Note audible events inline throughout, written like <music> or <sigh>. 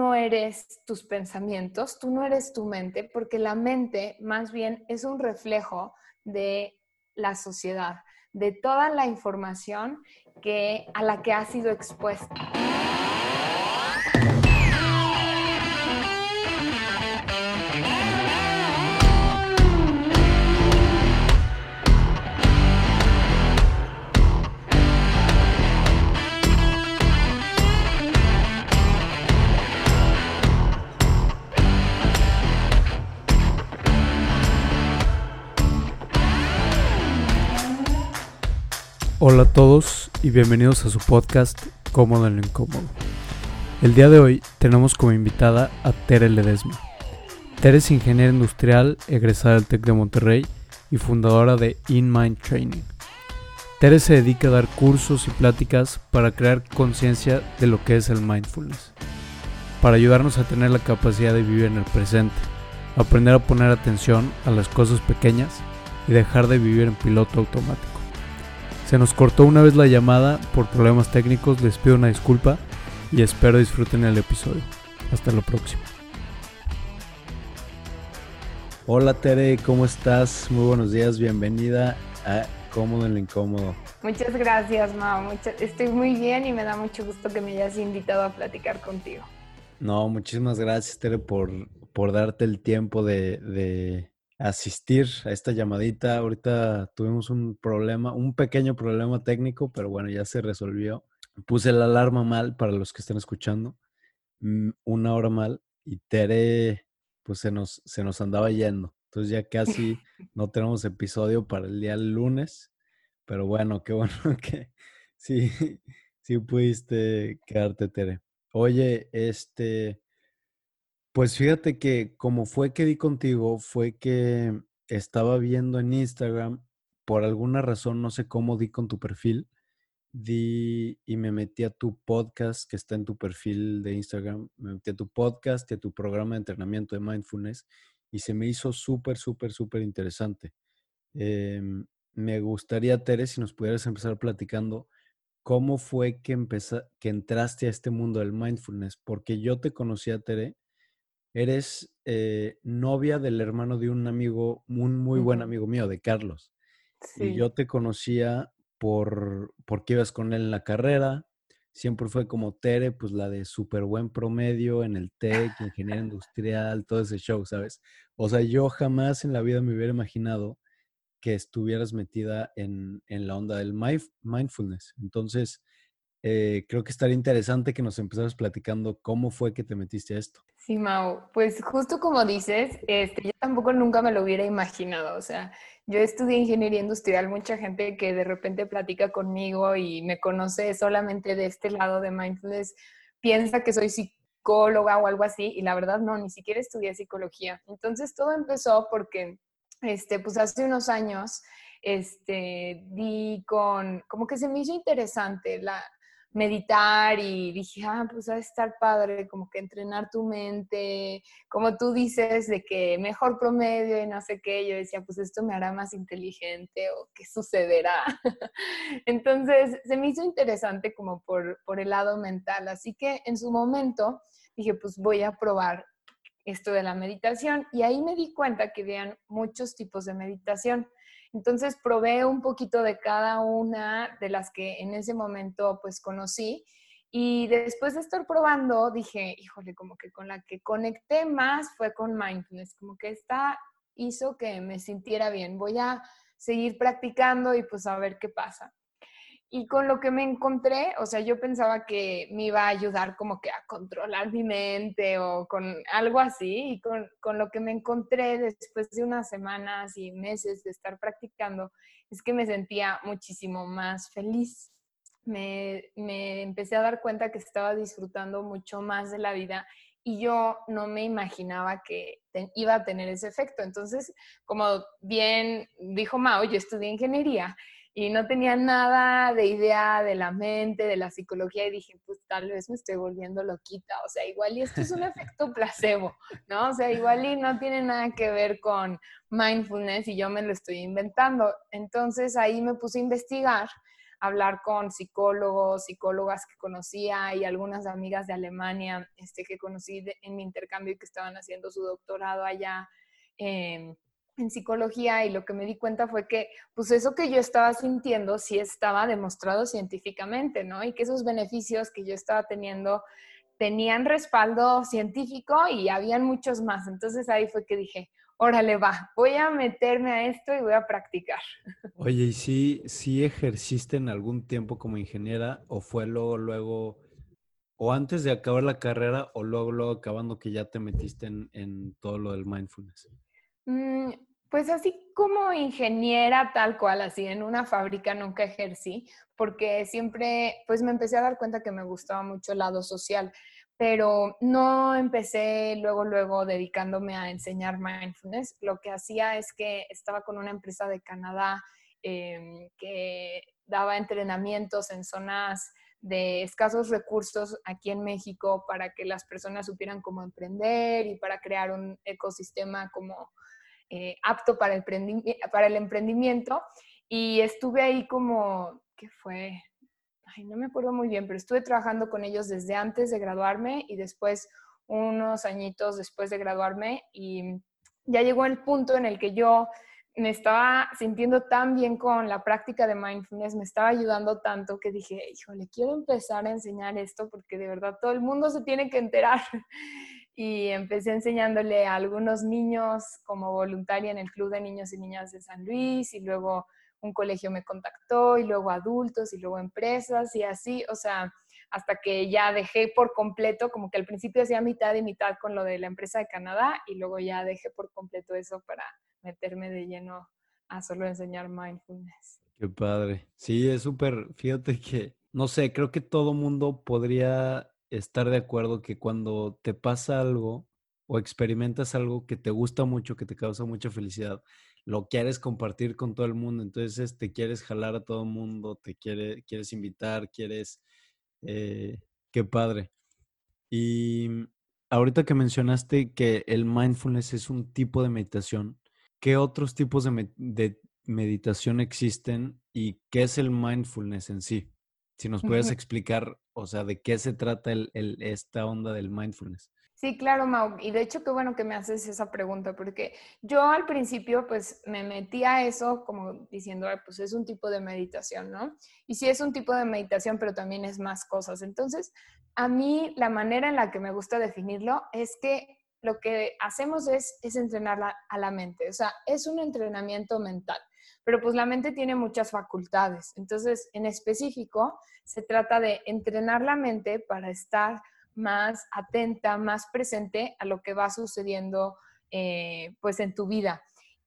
no eres tus pensamientos, tú no eres tu mente, porque la mente más bien es un reflejo de la sociedad, de toda la información que, a la que ha sido expuesta. Hola a todos y bienvenidos a su podcast Cómodo en lo Incómodo. El día de hoy tenemos como invitada a Tere Ledesma. Tere es ingeniera industrial, egresada del TEC de Monterrey y fundadora de InMind Training. Tere se dedica a dar cursos y pláticas para crear conciencia de lo que es el mindfulness, para ayudarnos a tener la capacidad de vivir en el presente, aprender a poner atención a las cosas pequeñas y dejar de vivir en piloto automático. Se nos cortó una vez la llamada por problemas técnicos, les pido una disculpa y espero disfruten el episodio. Hasta lo próximo. Hola Tere, ¿cómo estás? Muy buenos días, bienvenida a Cómodo en lo Incómodo. Muchas gracias, Mao. Estoy muy bien y me da mucho gusto que me hayas invitado a platicar contigo. No, muchísimas gracias, Tere, por, por darte el tiempo de, asistir a esta llamadita. Ahorita tuvimos un problema, un pequeño problema técnico, pero bueno, ya se resolvió. Puse la alarma mal para los que estén escuchando, mm, una hora mal, y Tere, pues se nos, se nos andaba yendo. Entonces ya casi <laughs> no tenemos episodio para el día lunes, pero bueno, qué bueno <laughs> que sí, sí pudiste quedarte, Tere. Oye, este, pues fíjate que como fue que di contigo, fue que estaba viendo en Instagram, por alguna razón, no sé cómo di con tu perfil, di y me metí a tu podcast que está en tu perfil de Instagram, me metí a tu podcast y a tu programa de entrenamiento de mindfulness y se me hizo súper, súper, súper interesante. Em, me gustaría, Tere, si nos pudieras empezar platicando cómo fue que, que entraste a este mundo del mindfulness, porque yo te conocí a Tere eres eh, novia del hermano de un amigo, un muy buen amigo mío, de Carlos. Y yo te conocía por porque ibas con él en la carrera. Siempre fue como Tere, pues la de súper buen promedio en el TEC, ingeniería industrial, todo ese show, ¿sabes? O sea, yo jamás en la vida me hubiera imaginado que estuvieras metida en, en la onda del mindfulness. Entonces, eh, creo que estaría interesante que nos empezaras platicando cómo fue que te metiste a esto. Sí, Mau, pues justo como dices, este, yo tampoco nunca me lo hubiera imaginado. O sea, yo estudié ingeniería industrial, mucha gente que de repente platica conmigo y me conoce solamente de este lado de mindfulness piensa que soy psicóloga o algo así, y la verdad no, ni siquiera estudié psicología. Entonces todo empezó porque, este, pues hace unos años, este, di con, como que se me hizo interesante la, meditar y dije, ah, pues va a estar padre, como que entrenar tu mente, como tú dices, de que mejor promedio y no sé qué, yo decía, pues esto me hará más inteligente o qué sucederá. <laughs> Entonces, se me hizo interesante como por, por el lado mental, así que en su momento dije, pues voy a probar esto de la meditación y ahí me di cuenta que habían muchos tipos de meditación. Entonces probé un poquito de cada una de las que en ese momento pues conocí y después de estar probando dije, híjole, como que con la que conecté más fue con mindfulness, como que esta hizo que me sintiera bien. Voy a seguir practicando y pues a ver qué pasa. Y con lo que me encontré, o sea, yo pensaba que me iba a ayudar como que a controlar mi mente o con algo así. Y con, con, lo que me encontré después de unas semanas y meses de estar practicando, es que me sentía muchísimo más feliz. Me, me empecé a dar cuenta que estaba disfrutando mucho más de la vida y yo no me imaginaba que iba a tener ese efecto. Entonces, como bien dijo Mao, yo estudié ingeniería y no tenía nada de idea de la mente, de la psicología y dije, pues tal vez me estoy volviendo loquita, o sea, igual y esto es un efecto placebo, ¿no? O sea, igual y no tiene nada que ver con mindfulness y yo me lo estoy inventando. Entonces ahí me puse a investigar hablar con psicólogos, psicólogas que conocía y algunas amigas de Alemania este, que conocí en mi intercambio y que estaban haciendo su doctorado allá. En psicología y lo que me di cuenta fue que pues eso que yo estaba sintiendo sí estaba demostrado científicamente, ¿no? Y que esos beneficios que yo estaba teniendo tenían respaldo científico y habían muchos más. Entonces ahí fue que dije, órale, va, voy a meterme a esto y voy a practicar. <laughs> Oye, ¿y si, si ejerciste en algún tiempo como ingeniera o fue luego, luego, o antes de acabar la carrera o luego, luego acabando que ya te metiste en, todo lo del mindfulness? Mm, pues así como ingeniera tal cual, así en una fábrica nunca ejercí, porque siempre, pues me empecé a dar cuenta que me gustaba mucho el lado social pero no empecé luego, luego dedicándome a enseñar mindfulness. Lo que hacía es que estaba con una empresa de Canadá em, que daba entrenamientos en zonas de escasos recursos aquí en México para que las personas supieran cómo emprender y para crear un ecosistema como eh, apto para el, emprendimiento. Y estuve ahí como, ¿qué fue? ay, no me acuerdo muy bien, pero estuve trabajando con ellos desde antes de graduarme y después unos añitos después de graduarme y ya llegó el punto en el que yo me estaba sintiendo tan bien con la práctica de mindfulness, me estaba ayudando tanto que dije, híjole, quiero empezar a enseñar esto porque de verdad todo el mundo se tiene que enterar. Y empecé enseñándole a algunos niños como voluntaria en el Club de Niños y Niñas de San Luis y luego un colegio me contactó y luego adultos y luego empresas y así, o sea, hasta que ya dejé por completo, como que al principio hacía mitad y mitad con lo de la empresa de Canadá y luego ya dejé por completo eso para meterme de lleno a solo enseñar mindfulness. Qué padre. Sí, es súper, fíjate que, no sé, creo que todo mundo podría estar de acuerdo que cuando te pasa algo o experimentas algo que te gusta mucho, que te causa mucha felicidad, lo quieres compartir con todo el mundo, entonces te quieres jalar a todo el mundo, te quiere, quieres invitar, quieres, eh, qué padre. Y ahorita que mencionaste que el mindfulness es un tipo de meditación, ¿qué otros tipos de, meditación existen y qué es el mindfulness en sí? Si nos puedes explicar, o sea, de qué se trata esta onda del mindfulness. Sí, claro, Mau. Y de hecho, qué bueno que me haces esa pregunta, porque yo al principio, pues, me metí a eso como diciendo, pues es un tipo de meditación, ¿no? Y sí es un tipo de meditación, pero también es más cosas. Entonces, a mí la manera en la que me gusta definirlo es que lo que hacemos es, es entrenar a la mente. O sea, es un entrenamiento mental, pero pues la mente tiene muchas facultades. Entonces, en específico, se trata de entrenar la mente para estar más atenta, más presente a lo que va sucediendo eh, pues en tu vida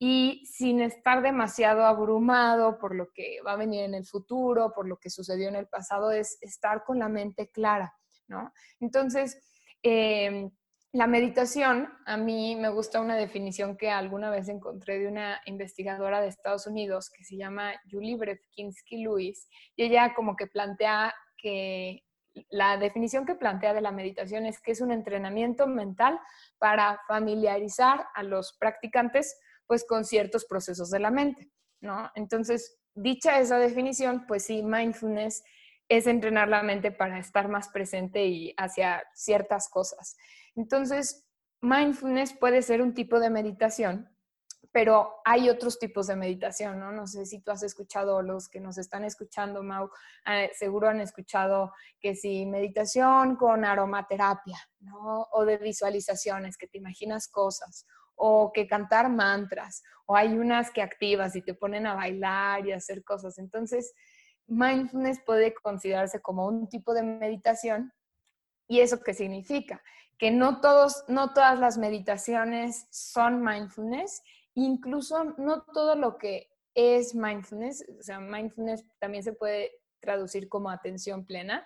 y sin estar demasiado abrumado por lo que va a venir en el futuro, por lo que sucedió en el pasado, es estar con la mente clara, ¿no? Entonces, em, la meditación, a mí me gusta una definición que alguna vez encontré de una investigadora de Estados Unidos que se llama Julie Brefkinski Lewis, y ella como que plantea que la definición que plantea de la meditación es que es un entrenamiento mental para familiarizar a los practicantes pues con ciertos procesos de la mente, ¿no? Entonces, dicha esa definición, pues sí, mindfulness es entrenar la mente para estar más presente y hacia ciertas cosas. Entonces, mindfulness puede ser un tipo de meditación pero hay otros tipos de meditación, ¿no? No sé si tú has escuchado, los que nos están escuchando, Mau, eh, seguro han escuchado que si meditación con aromaterapia, ¿no? O de visualizaciones, que te imaginas cosas, o que cantar mantras, o hay unas que activas y te ponen a bailar y a hacer cosas. Entonces, mindfulness puede considerarse como un tipo de meditación. ¿Y eso qué significa? Que no, todos, no todas las meditaciones son mindfulness incluso no todo lo que es mindfulness, o sea, mindfulness también se puede traducir como atención plena,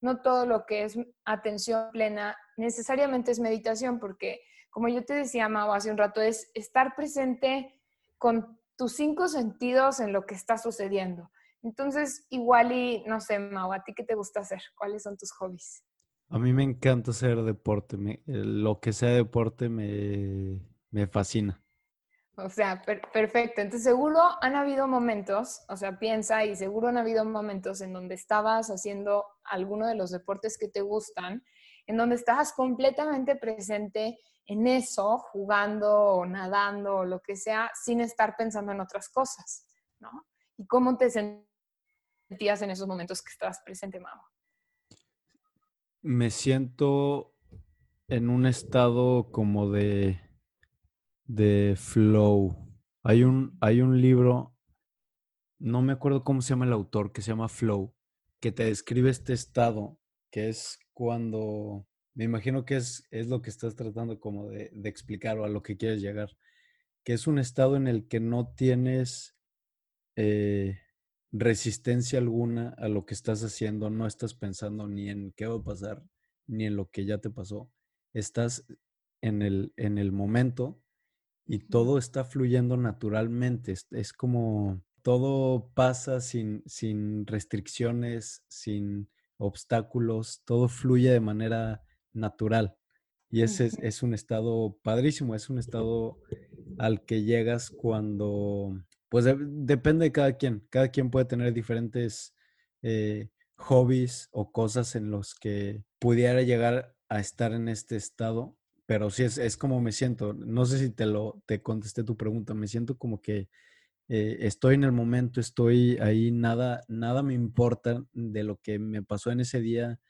no todo lo que es atención plena necesariamente es meditación, porque como yo te decía, Mau, hace un rato, es estar presente con tus cinco sentidos en lo que está sucediendo. Entonces, igual y, no sé, Mau, ¿a ti qué te gusta hacer? ¿Cuáles son tus hobbies? A mí me encanta hacer deporte. lo que sea deporte me, me fascina. O sea, perfecto. Entonces, seguro han habido momentos, o sea, piensa y seguro han habido momentos en donde estabas haciendo alguno de los deportes que te gustan, en donde estabas completamente presente en eso, jugando o nadando o lo que sea, sin estar pensando en otras cosas, ¿no? ¿Y cómo te sentías en esos momentos que estabas presente, Mau? Me siento en un estado como de de flow. Hay un, hay un libro, no me acuerdo cómo se llama el autor, que se llama Flow, que te describe este estado, que es cuando, me imagino que es, es lo que estás tratando como de, de explicar o a lo que quieres llegar, que es un estado en el que no tienes eh, resistencia alguna a lo que estás haciendo, no estás pensando ni en qué va a pasar, ni en lo que ya te pasó. Estás en el, en el momento y todo está fluyendo naturalmente. Es, como todo pasa sin, sin restricciones, sin obstáculos, todo fluye de manera natural. Y ese es, un estado padrísimo, es un estado al que llegas cuando, pues depende de cada quien, cada quien puede tener diferentes eh, hobbies o cosas en los que pudiera llegar a estar en este estado pero sí es, como me siento. No sé si te lo te contesté tu pregunta. Me siento como que eh, estoy en el momento, estoy ahí, nada, nada me importa de lo que me pasó en ese día.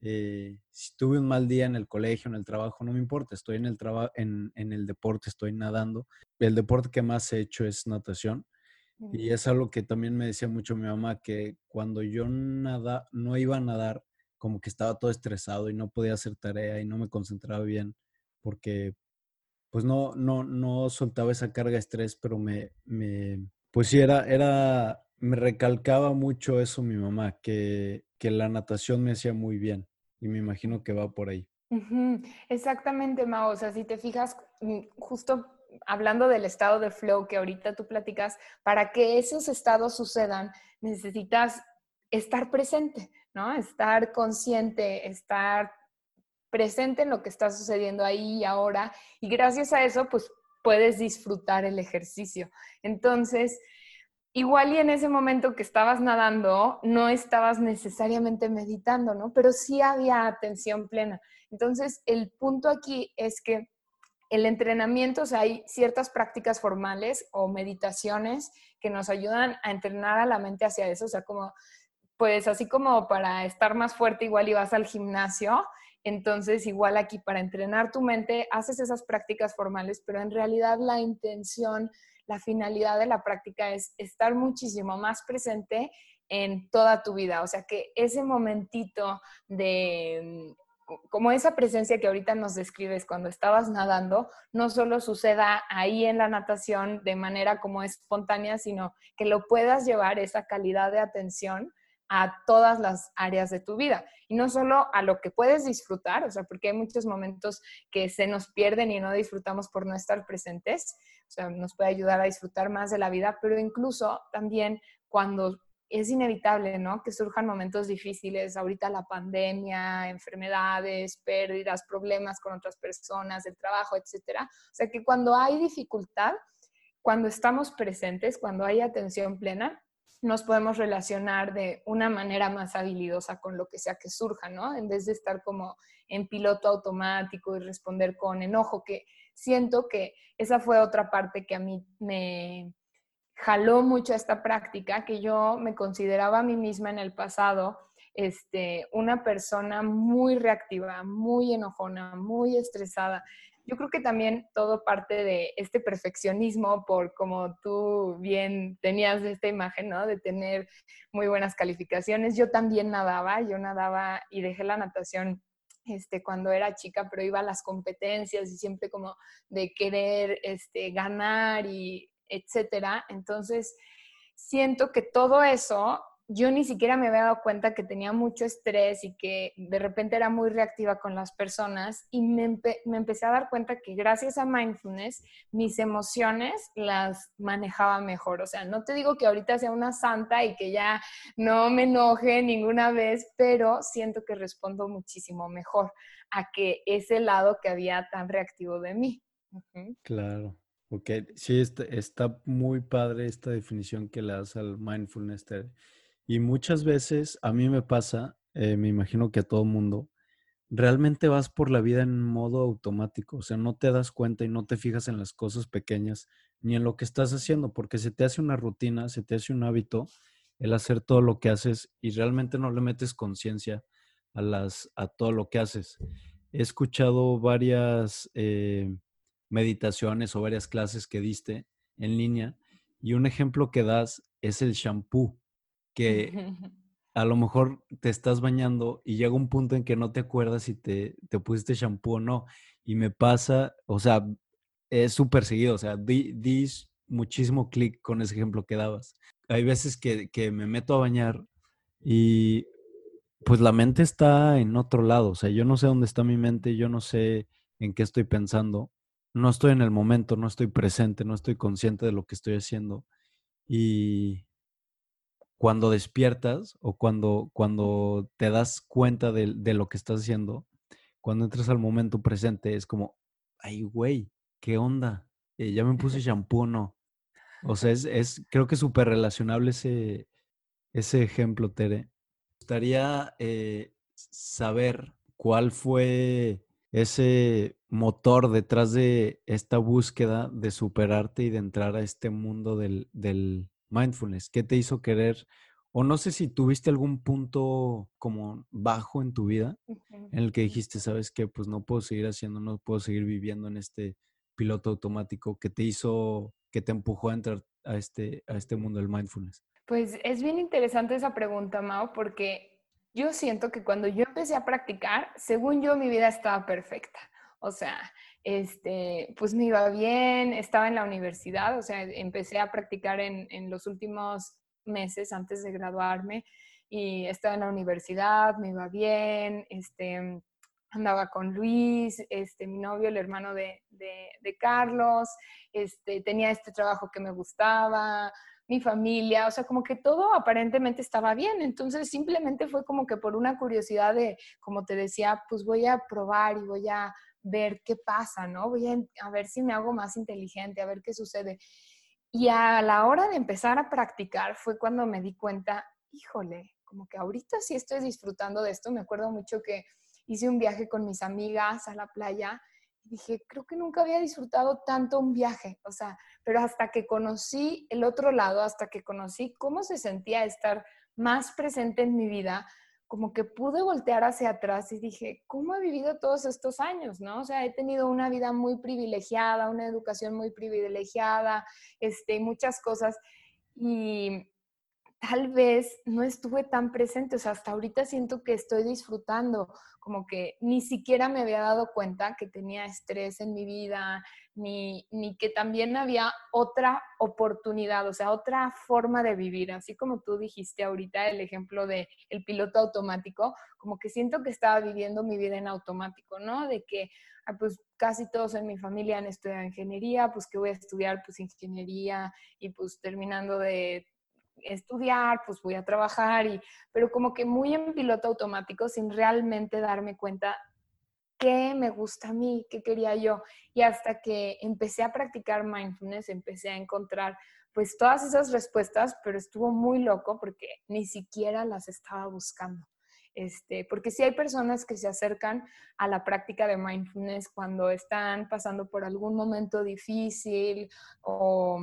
Eh, si tuve un mal día en el colegio, en el trabajo, no me importa. Estoy en el trabajo, en, en, el deporte, estoy nadando. El deporte que más he hecho es natación. Y es algo que también me decía mucho mi mamá, que cuando yo nada, no iba a nadar, como que estaba todo estresado y no podía hacer tarea y no me concentraba bien porque pues no, no, no soltaba esa carga de estrés, pero me, me pues sí, era, era, me recalcaba mucho eso mi mamá, que, que la natación me hacía muy bien y me imagino que va por ahí. Exactamente, Mao. O sea, si te fijas, mm, justo hablando del estado de flow que ahorita tú platicas, para que esos estados sucedan, necesitas estar presente, ¿no? Estar consciente, estar presente en lo que está sucediendo ahí y ahora y gracias a eso pues puedes disfrutar el ejercicio. Entonces, igual y en ese momento que estabas nadando, no estabas necesariamente meditando, ¿no? Pero sí había atención plena. Entonces, el punto aquí es que el entrenamiento, o sea, hay ciertas prácticas formales o meditaciones que nos ayudan a entrenar a la mente hacia eso, o sea, como, pues así como para estar más fuerte, igual y vas al gimnasio entonces, igual aquí para entrenar tu mente, haces esas prácticas formales, pero en realidad la intención, la finalidad de la práctica es estar muchísimo más presente en toda tu vida. O sea, que ese momentito de como esa presencia que ahorita nos describes cuando estabas nadando, no solo suceda ahí en la natación de manera como espontánea, sino que lo puedas llevar esa calidad de atención a todas las áreas de tu vida. Y no solo a lo que puedes disfrutar, o sea, porque hay muchos momentos que se nos pierden y no disfrutamos por no estar presentes, o sea, nos puede ayudar a disfrutar más de la vida, pero incluso también cuando es inevitable, ¿no? Que surjan momentos difíciles, ahorita la pandemia, enfermedades, pérdidas, problemas con otras personas, el trabajo, etcétera. O sea, que cuando hay dificultad, cuando estamos presentes, cuando hay atención plena, nos podemos relacionar de una manera más habilidosa con lo que sea que surja, ¿no? En vez de estar como en piloto automático y responder con enojo, que siento que esa fue otra parte que a mí me jaló mucho esta práctica, que yo me consideraba a mí misma en el pasado este, una persona muy reactiva, muy enojona, muy estresada yo creo que también todo parte de este perfeccionismo por como tú bien tenías esta imagen, ¿no? De tener muy buenas calificaciones. Yo también nadaba, yo nadaba y dejé la natación este, cuando era chica, pero iba a las competencias y siempre como de querer este, ganar y etcétera. Entonces, siento que todo eso yo ni siquiera me había dado cuenta que tenía mucho estrés y que de repente era muy reactiva con las personas y me, empecé a dar cuenta que gracias a mindfulness mis emociones las manejaba mejor. O sea, no te digo que ahorita sea una santa y que ya no me enoje ninguna vez, pero siento que respondo muchísimo mejor a que ese lado que había tan reactivo de mí. Claro. Ok, sí, está, muy padre esta definición que le das al mindfulness. Y muchas veces a mí me pasa, eh, me imagino que a todo mundo, realmente vas por la vida en modo automático, o sea, no te das cuenta y no te fijas en las cosas pequeñas ni en lo que estás haciendo, porque se te hace una rutina, se te hace un hábito el hacer todo lo que haces y realmente no le metes conciencia a, las, a todo lo que haces. He escuchado varias eh, meditaciones o varias clases que diste en línea y un ejemplo que das es el shampoo, que <laughs> a lo mejor te estás bañando y llega un punto en que no te acuerdas si te, te pusiste shampoo o no. Y me pasa, o sea, es súper seguido, o sea, di, di muchísimo clic con ese ejemplo que dabas. Hay veces que, que me meto a bañar y pues la mente está en otro lado, o sea, yo no sé dónde está mi mente, yo no sé en qué estoy pensando, no estoy en el momento, no estoy presente, no estoy consciente de lo que estoy haciendo. Y cuando despiertas o cuando, cuando te das cuenta de, de lo que estás haciendo, cuando entras al momento presente, es como, ay, güey, ¿qué onda? Eh, ya me puse <laughs> shampoo, ¿no? O sea, es, es creo que es súper relacionable ese, ese ejemplo, Tere. Me gustaría eh, saber cuál fue ese motor detrás de esta búsqueda de superarte y de entrar a este mundo del, del mindfulness. ¿Qué te hizo querer? O no sé si tuviste algún punto como bajo en tu vida en el que dijiste, sabes qué, pues no puedo seguir haciendo, no puedo seguir viviendo en este piloto automático que te hizo, que te empujó a entrar a este, a este mundo del mindfulness? Pues es bien interesante esa pregunta, Mao, porque yo siento que cuando yo empecé a practicar, según yo, mi vida estaba perfecta. O sea, este, pues me iba bien, estaba en la universidad, o sea, empecé a practicar en, los últimos meses antes de graduarme y estaba en la universidad, me iba bien, este, andaba con Luis, este, mi novio, el hermano de, de, Carlos, este, tenía este trabajo que me gustaba, mi familia, o sea, como que todo aparentemente estaba bien. Entonces simplemente fue como que por una curiosidad de, como te decía, pues voy a probar y voy a ver qué pasa, ¿no? Voy a, ver si me hago más inteligente, a ver qué sucede. Y a la hora de empezar a practicar fue cuando me di cuenta, híjole, como que ahorita sí estoy disfrutando de esto. Me acuerdo mucho que hice un viaje con mis amigas a la playa dije, creo que nunca había disfrutado tanto un viaje, o sea, pero hasta que conocí el otro lado, hasta que conocí cómo se sentía estar más presente en mi vida, como que pude voltear hacia atrás y dije, ¿cómo he vivido todos estos años? ¿no? O sea, he tenido una vida muy privilegiada, una educación muy privilegiada, este, muchas cosas. Y tal vez no estuve tan presente, o sea, hasta ahorita siento que estoy disfrutando, como que ni siquiera me había dado cuenta que tenía estrés en mi vida, ni, ni que también había otra oportunidad, o sea, otra forma de vivir, así como tú dijiste ahorita el ejemplo de el piloto automático, como que siento que estaba viviendo mi vida en automático, ¿no? De que ah, pues casi todos en mi familia han estudiado ingeniería, pues que voy a estudiar pues ingeniería y pues terminando de estudiar, pues voy a trabajar, y, pero como que muy en piloto automático sin realmente darme cuenta qué me gusta a mí, qué quería yo. Y hasta que empecé a practicar mindfulness, empecé a encontrar pues todas esas respuestas, pero estuvo muy loco porque ni siquiera las estaba buscando. Este, porque sí hay personas que se acercan a la práctica de mindfulness cuando están pasando por algún momento difícil o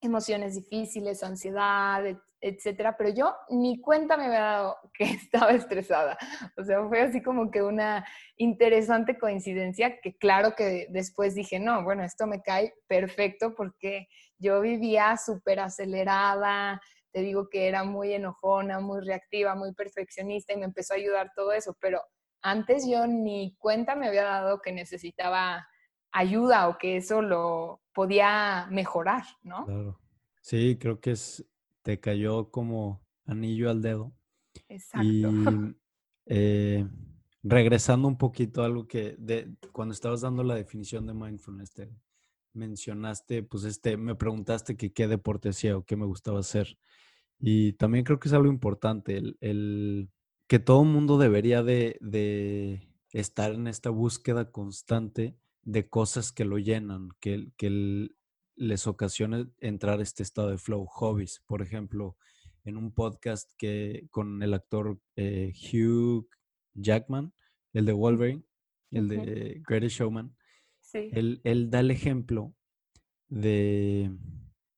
emociones difíciles, ansiedad, etcétera, pero yo ni cuenta me había dado <laughs> que estaba estresada. O sea, fue así como que una interesante coincidencia que claro que después dije, no, bueno, esto me cae perfecto porque yo vivía súper acelerada, te digo que era muy enojona, muy reactiva, muy perfeccionista y me empezó a ayudar todo eso, pero antes yo ni cuenta me había dado que necesitaba ayuda o que eso lo podía mejorar, ¿no? Claro. Sí, creo que es, te cayó como anillo al dedo. Exacto. Y <laughs> eh, regresando un poquito a algo que de, cuando estabas dando la definición de mindfulness, te mencionaste, pues este, me preguntaste que qué deporte hacía o qué me gustaba hacer. Y también creo que es algo importante, el, el que todo mundo debería de, de, estar en esta búsqueda constante de cosas que lo llenan, que, que les ocasiona entrar a este estado de flow. Hobbies, por ejemplo, en un podcast que con el actor eh, Hugh Jackman, el de Wolverine, el de Greatest Showman, él, él da el ejemplo de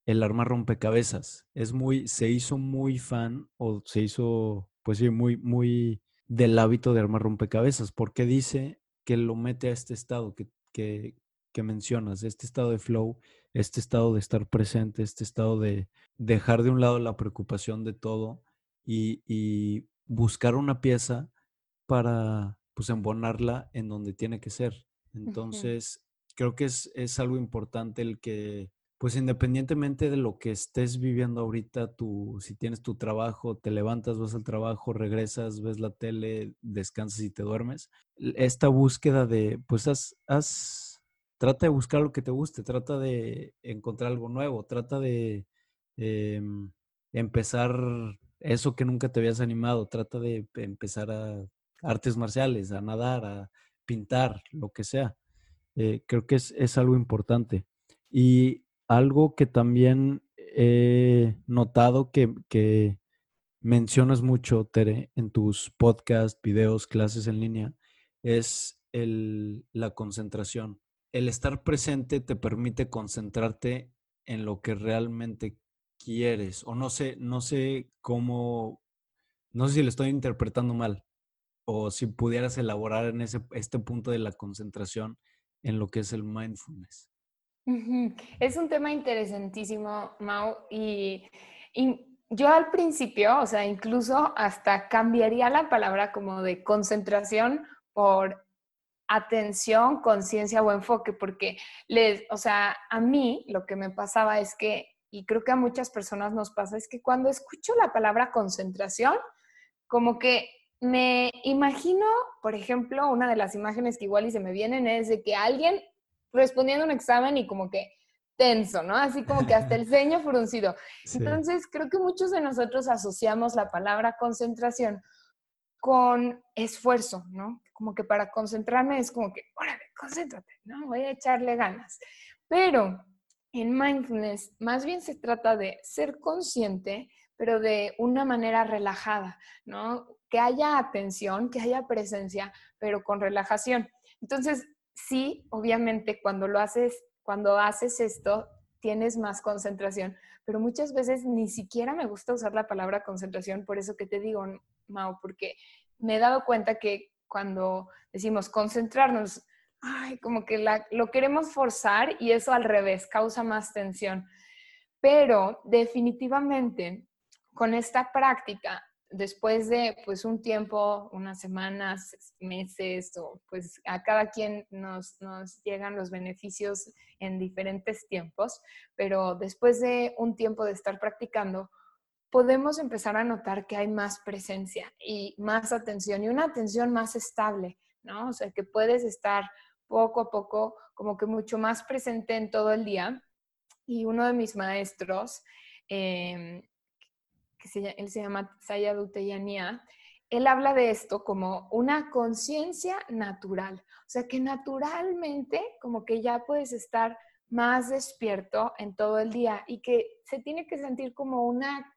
el arma rompecabezas. Es muy, se hizo muy fan o se hizo, pues sí, muy, muy del hábito de armar rompecabezas, porque dice que lo mete a este estado que, que, que mencionas, este estado de flow, este estado de estar presente, este estado de dejar de un lado la preocupación de todo y, y buscar una pieza para pues embonarla en donde tiene que ser. Entonces, creo que es, es algo importante el que pues independientemente de lo que estés viviendo ahorita, tú, si tienes tu trabajo, te levantas, vas al trabajo, regresas, ves la tele, descansas y te duermes, esta búsqueda de, pues haz, haz trata de buscar lo que te guste, trata de encontrar algo nuevo, trata de em, empezar eso que nunca te habías animado, trata de empezar a artes marciales, a nadar, a pintar, lo que sea. Eh, creo que es, es algo importante. Y algo que también he notado que, mencionas mucho, Tere, en tus podcasts, videos, clases en línea, es la concentración. El estar presente te permite concentrarte en lo que realmente quieres. O no sé, no sé cómo, no sé si lo estoy interpretando mal. O si pudieras elaborar en ese, este punto de la concentración en lo que es el mindfulness. Es un tema interesantísimo, Mau, y, yo al principio, o sea, incluso hasta cambiaría la palabra como de concentración por atención, conciencia o enfoque, porque les, o sea, a mí lo que me pasaba es que, y creo que a muchas personas nos pasa, es que cuando escucho la palabra concentración, como que me imagino, por ejemplo, una de las imágenes que igual y se me vienen es de que alguien respondiendo un examen y como que tenso, ¿no? Así como que hasta el <laughs> ceño fruncido. Entonces, creo que muchos de nosotros asociamos la palabra concentración con esfuerzo, ¿no? Como que para concentrarme es como que, órale, concéntrate, ¿no? Voy a echarle ganas. Pero en mindfulness más bien se trata de ser consciente, pero de una manera relajada, ¿no? Que haya atención, que haya presencia, pero con relajación. Entonces, sí, obviamente cuando lo haces, cuando haces esto, tienes más concentración, pero muchas veces ni siquiera me gusta usar la palabra concentración, por eso que te digo, Mao, porque me he dado cuenta que cuando decimos concentrarnos, ay, como que lo queremos forzar y eso al revés, causa más tensión. Pero definitivamente con esta práctica después de pues un tiempo, unas semanas, meses, o pues a cada quien nos, llegan los beneficios en diferentes tiempos, pero después de un tiempo de estar practicando, podemos empezar a notar que hay más presencia y más atención y una atención más estable, ¿no? O sea, que puedes estar poco a poco como que mucho más presente en todo el día. Y uno de mis maestros, eh, que él se llama Teyania, él habla de esto como una conciencia natural. O sea, que naturalmente como que ya puedes estar más despierto en todo el día y que se tiene que sentir como una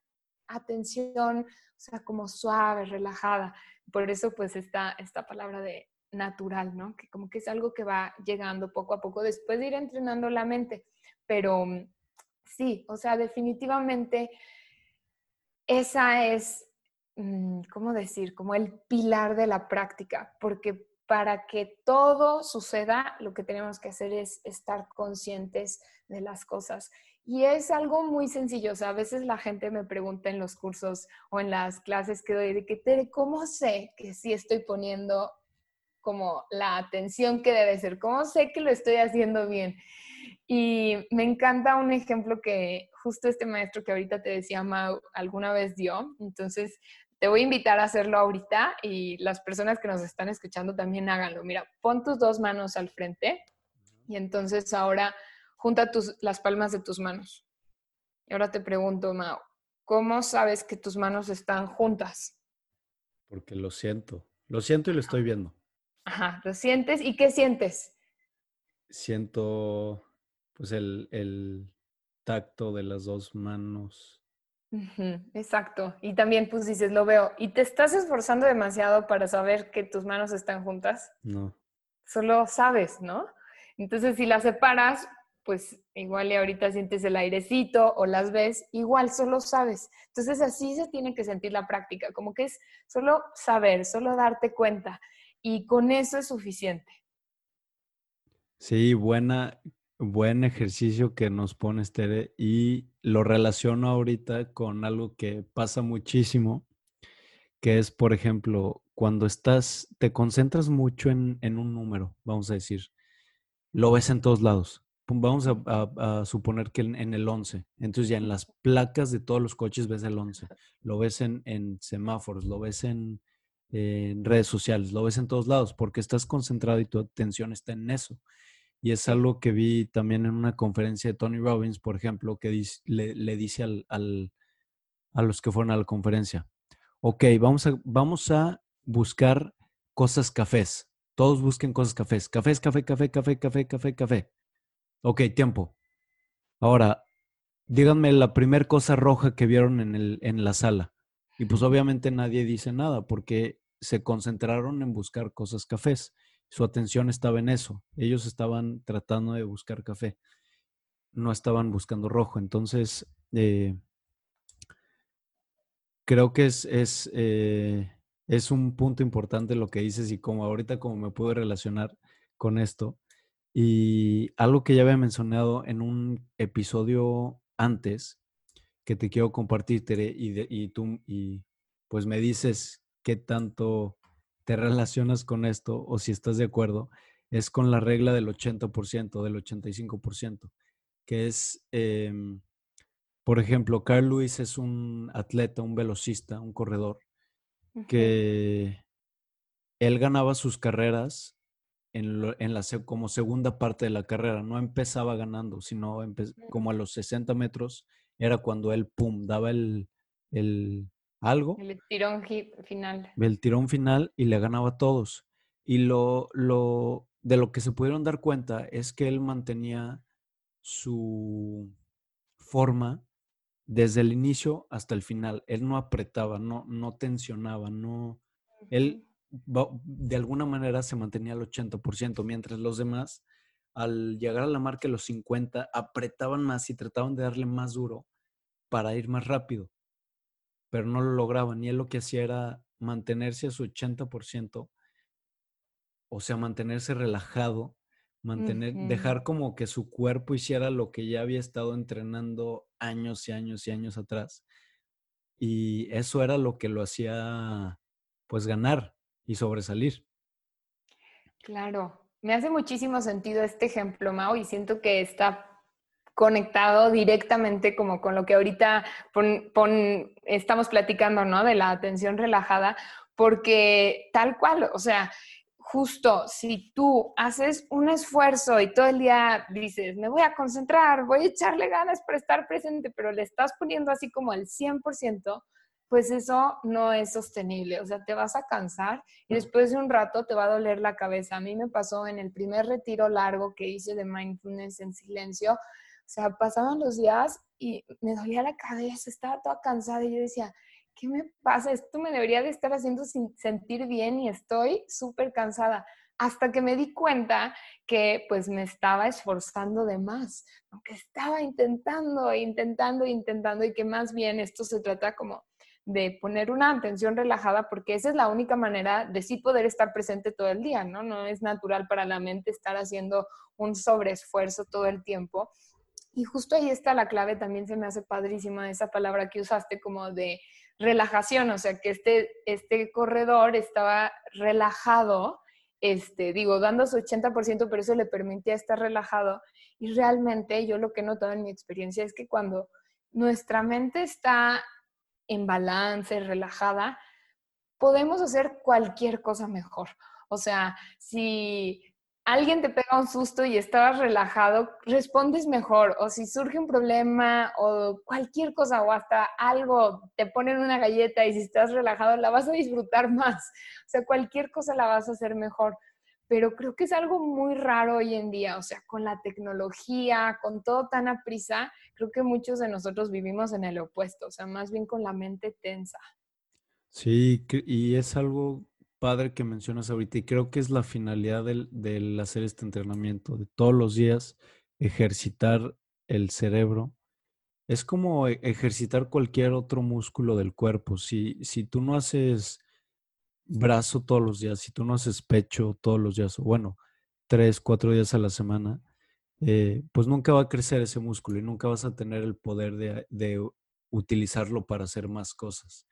atención, o sea, como suave, relajada. Por eso pues está esta palabra de natural, ¿no? Que como que es algo que va llegando poco a poco después de ir entrenando la mente. Pero sí, o sea, definitivamente esa es, mm, ¿cómo decir? Como el pilar de la práctica, porque para que todo suceda, lo que tenemos que hacer es estar conscientes de las cosas. Y es algo muy sencillo. A veces la gente me pregunta en los cursos o en las clases que doy de que, ¿cómo sé que sí estoy poniendo como la atención que debe ser? ¿Cómo sé que lo estoy haciendo bien? Y me encanta un ejemplo que justo este maestro que ahorita te decía, Mau, alguna vez dio. Entonces, te voy a invitar a hacerlo ahorita y las personas que nos están escuchando también háganlo. Mira, pon tus dos manos al frente y entonces ahora junta tus, las palmas de tus manos. Y ahora te pregunto, Mau, ¿cómo sabes que tus manos están juntas? Porque lo siento. Lo siento y lo estoy viendo. Ajá, lo sientes. ¿Y qué sientes? Siento pues el, tacto de las dos manos. exacto. Y también pues dices, lo veo. ¿Y te estás esforzando demasiado para saber que tus manos están juntas? No. Solo sabes, ¿no? Entonces, si las separas, pues igual y ahorita sientes el airecito o las ves, igual solo sabes. Entonces así se tiene que sentir la práctica, como que es solo saber, solo darte cuenta y con eso es suficiente. Sí, buena, buen ejercicio que nos pone Tere y lo relaciono ahorita con algo que pasa muchísimo, que es, por ejemplo, cuando estás, te concentras mucho en, en un número, vamos a decir, lo ves en todos lados. Vamos a, suponer que en, el 11, entonces ya en las placas de todos los coches ves el 11, lo ves en, semáforos, lo ves en, redes sociales, lo ves en todos lados, porque estás concentrado y tu atención está en eso. Y es algo que vi también en una conferencia de Tony Robbins, por ejemplo, que le, dice al, a los que fueron a la conferencia, ok, vamos a, vamos a buscar cosas cafés. Todos busquen cosas cafés. Cafés, café, café, café, café, café, café. Ok, tiempo. Ahora, díganme la primera cosa roja que vieron en, el, en la sala. Y pues obviamente nadie dice nada porque se concentraron en buscar cosas cafés. Su atención estaba en eso. Ellos estaban tratando de buscar café. No estaban buscando rojo. Entonces, eh, creo que es, es, eh, es un punto importante lo que dices y como ahorita como me puedo relacionar con esto, y algo que ya había mencionado en un episodio antes, que te quiero compartir, Tere, y, y tú, y pues me dices qué tanto te relacionas con esto o si estás de acuerdo, es con la regla del 80%, del 85%, que es, em, por ejemplo, Carl Lewis es un atleta, un velocista, un corredor, que él ganaba sus carreras en, la, como segunda parte de la carrera. No empezaba ganando, sino como a los 60 metros era cuando él, pum, daba el, el algo. El tirón final. El tirón final y le ganaba a todos. Y lo, lo, de lo que se pudieron dar cuenta es que él mantenía su forma desde el inicio hasta el final. Él no apretaba, no, no tensionaba, no. Él de alguna manera se mantenía al 80%, mientras los demás, al llegar a la marca de los 50, apretaban más y trataban de darle más duro para ir más rápido, pero no lo lograban. Y él lo que hacía era mantenerse a su 80%, o sea, mantenerse relajado, mantener, dejar como que su cuerpo hiciera lo que ya había estado entrenando años y años y años atrás. Y eso era lo que lo hacía, pues, ganar y sobresalir. Claro, me hace muchísimo sentido este ejemplo, Mao, y siento que está conectado directamente como con lo que ahorita estamos platicando, ¿no? De la atención relajada, porque tal cual, o sea, justo si tú haces un esfuerzo y todo el día dices, me voy a concentrar, voy a echarle ganas para estar presente, pero le estás poniendo así como el 100%, pues eso no es sostenible. O sea, te vas a cansar y después de un rato te va a doler la cabeza. A mí me pasó en el primer retiro largo que hice de mindfulness en silencio. Sea, pasaban los días y me dolía la cabeza, estaba toda cansada y yo decía, ¿qué me pasa? Esto me debería de estar haciendo sentir bien y estoy súper cansada. Hasta que me di cuenta que pues me estaba esforzando de más, aunque estaba intentando, intentando, intentando y que más bien esto se trata como de poner una atención relajada, porque esa es la única manera de sí poder estar presente todo el día, ¿no? No es natural para la mente estar haciendo un sobreesfuerzo todo el tiempo. Y justo ahí está la clave, también se me hace padrísima esa palabra que usaste como de relajación, o sea, que este, este corredor estaba relajado, este, digo, dando su 80%, pero eso le permitía estar relajado. Y realmente yo lo que he notado en mi experiencia es que cuando nuestra mente está en balance, relajada, podemos hacer cualquier cosa mejor. O sea, si alguien te pega un susto y estabas relajado, respondes mejor. O si surge un problema o cualquier cosa o hasta algo, te ponen una galleta y si estás relajado, la vas a disfrutar <laughs> más. O sea, cualquier cosa la vas a hacer mejor. pero creo que es algo muy raro hoy en día, o sea, con la tecnología, con todo tan a prisa, creo que muchos de nosotros vivimos en el opuesto, o sea, más bien con la mente tensa. Sí, y es algo padre que mencionas ahorita y creo que es la finalidad del, hacer este entrenamiento, de todos los días ejercitar el cerebro. Es como e, ejercitar cualquier otro músculo del cuerpo. Si, si tú no haces brazo todos los días, si tú no haces pecho todos los días, o bueno, tres, cuatro días a la semana, eh, pues nunca va a crecer ese músculo y nunca vas a tener el poder de, de utilizarlo para hacer más cosas.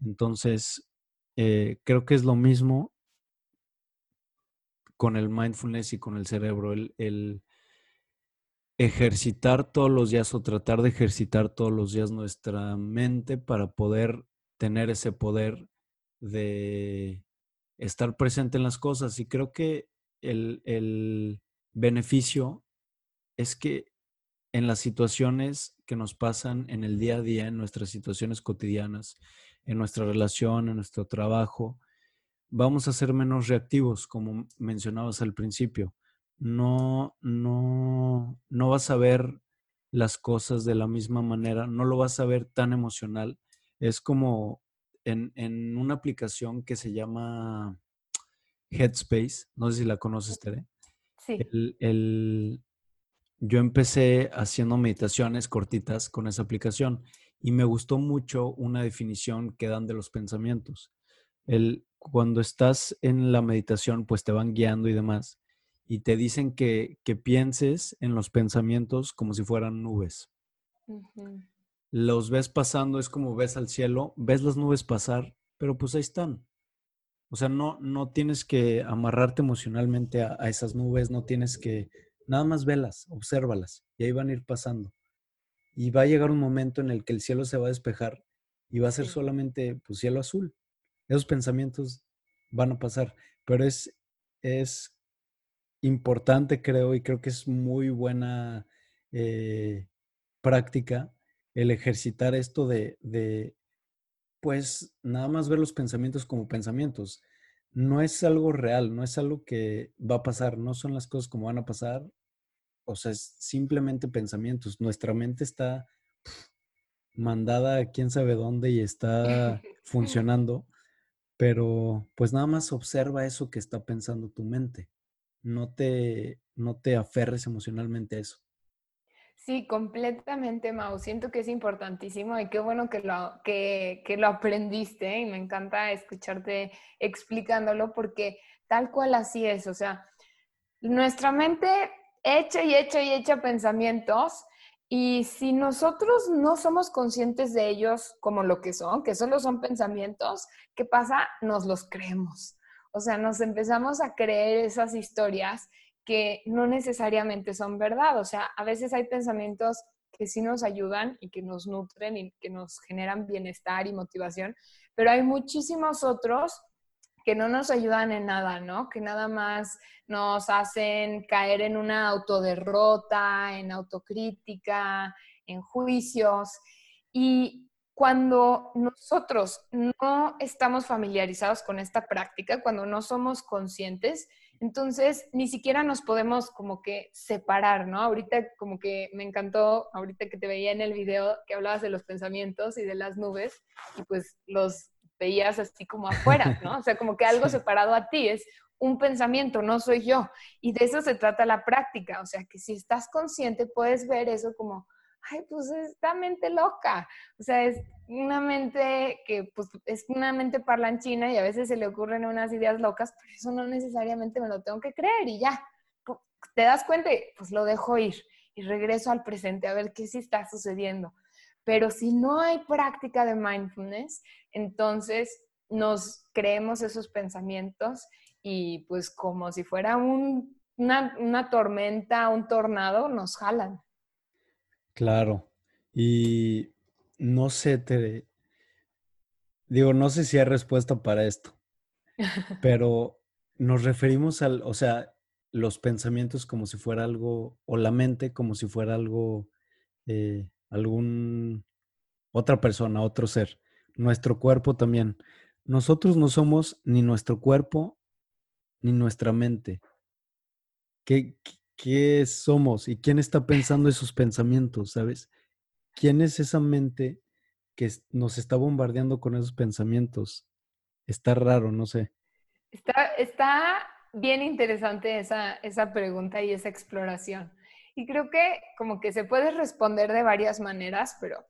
Entonces, eh, creo que es lo mismo con el mindfulness y con el cerebro, el, el, ejercitar todos los días o tratar de ejercitar todos los días nuestra mente para poder tener ese poder de estar presente en las cosas. Y creo que el, el beneficio es que en las situaciones que nos pasan en el día a día, en nuestras situaciones cotidianas, en nuestra relación, en nuestro trabajo, vamos a ser menos reactivos, como mencionabas al principio. No, no, no vas a ver las cosas de la misma manera, no lo vas a ver tan emocional. Es como en, una aplicación que se llama Headspace, no sé si la conoces, Tere. Sí. yo empecé haciendo meditaciones cortitas con esa aplicación y me gustó mucho una definición que dan de los pensamientos. El, cuando estás en la meditación, pues te van guiando y demás, y te dicen que, pienses en los pensamientos como si fueran nubes. Los ves pasando, es como ves al cielo, ves las nubes pasar, pero pues ahí están. O sea, no, no tienes que amarrarte emocionalmente a, a esas nubes, no tienes que, nada más velas, obsérvalas, y ahí van a ir pasando y va a llegar un momento en el que el cielo se va a despejar y va a ser solamente pues, cielo azul. Esos pensamientos van a pasar, pero es, es importante, creo, y creo que es muy buena eh, práctica el ejercitar esto de, de, pues, nada más ver los pensamientos como pensamientos. No es algo real, no es algo que va a pasar, no son las cosas como van a pasar, o sea, es simplemente pensamientos. Nuestra mente está mandada a quién sabe dónde y está <laughs> funcionando, pero pues nada más observa eso que está pensando tu mente. No te, no te aferres emocionalmente a eso. Sí, completamente, Mau. Siento que es importantísimo y qué bueno que lo, que, que lo aprendiste y me encanta escucharte explicándolo porque tal cual así es. O sea, nuestra mente hecha y hecha y hecha pensamientos y si nosotros no somos conscientes de ellos como lo que son, que solo son pensamientos, ¿qué pasa? Nos los creemos. O sea, nos empezamos a creer esas historias que no necesariamente son verdad. O sea, a veces hay pensamientos que sí nos ayudan y que nos nutren y que nos generan bienestar y motivación, pero hay muchísimos otros que no nos ayudan en nada, ¿no? Que nada más nos hacen caer en una autoderrota, en autocrítica, en juicios. Y cuando nosotros no estamos familiarizados con esta práctica, cuando no somos conscientes, entonces ni siquiera nos podemos como que separar, ¿no? Ahorita como que me encantó, ahorita que te veía en el video que hablabas de los pensamientos y de las nubes, y pues los veías así como afuera, ¿no? O sea, como que <laughs> algo separado a ti, es un pensamiento, no soy yo. Y de eso se trata la práctica, o sea, que si estás consciente puedes ver eso como, ay, pues esta mente loca, o sea, es una mente que pues es una mente parlanchina y a veces se le ocurren unas ideas locas, pero eso no necesariamente me lo tengo que creer y ya, te das cuenta y pues lo dejo ir y regreso al presente a ver qué sí está sucediendo. Pero si no hay práctica de mindfulness, entonces nos creemos esos pensamientos y pues como si fuera una, tormenta, un tornado, nos jalan. Claro. Y no sé, te digo, no sé si hay respuesta para esto, <laughs> pero nos referimos al, o sea, los pensamientos como si fuera algo, o la mente como si fuera algo eh, algún otra persona, otro ser. Nuestro cuerpo también. Nosotros no somos ni nuestro cuerpo ni nuestra mente. ¿Qué, ¿Qué somos y quién está pensando esos pensamientos, sabes? ¿Quién es esa mente que nos está bombardeando con esos pensamientos? Está raro, no sé. Está, está bien interesante esa, esa pregunta y esa exploración. Y creo que como que se puede responder de varias maneras, pero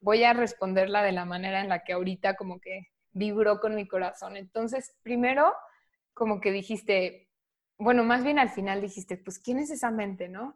voy a responderla de la manera en la que ahorita como que vibró con mi corazón. Entonces, primero, como que dijiste, bueno, más bien al final dijiste, pues, ¿quién es esa mente, no?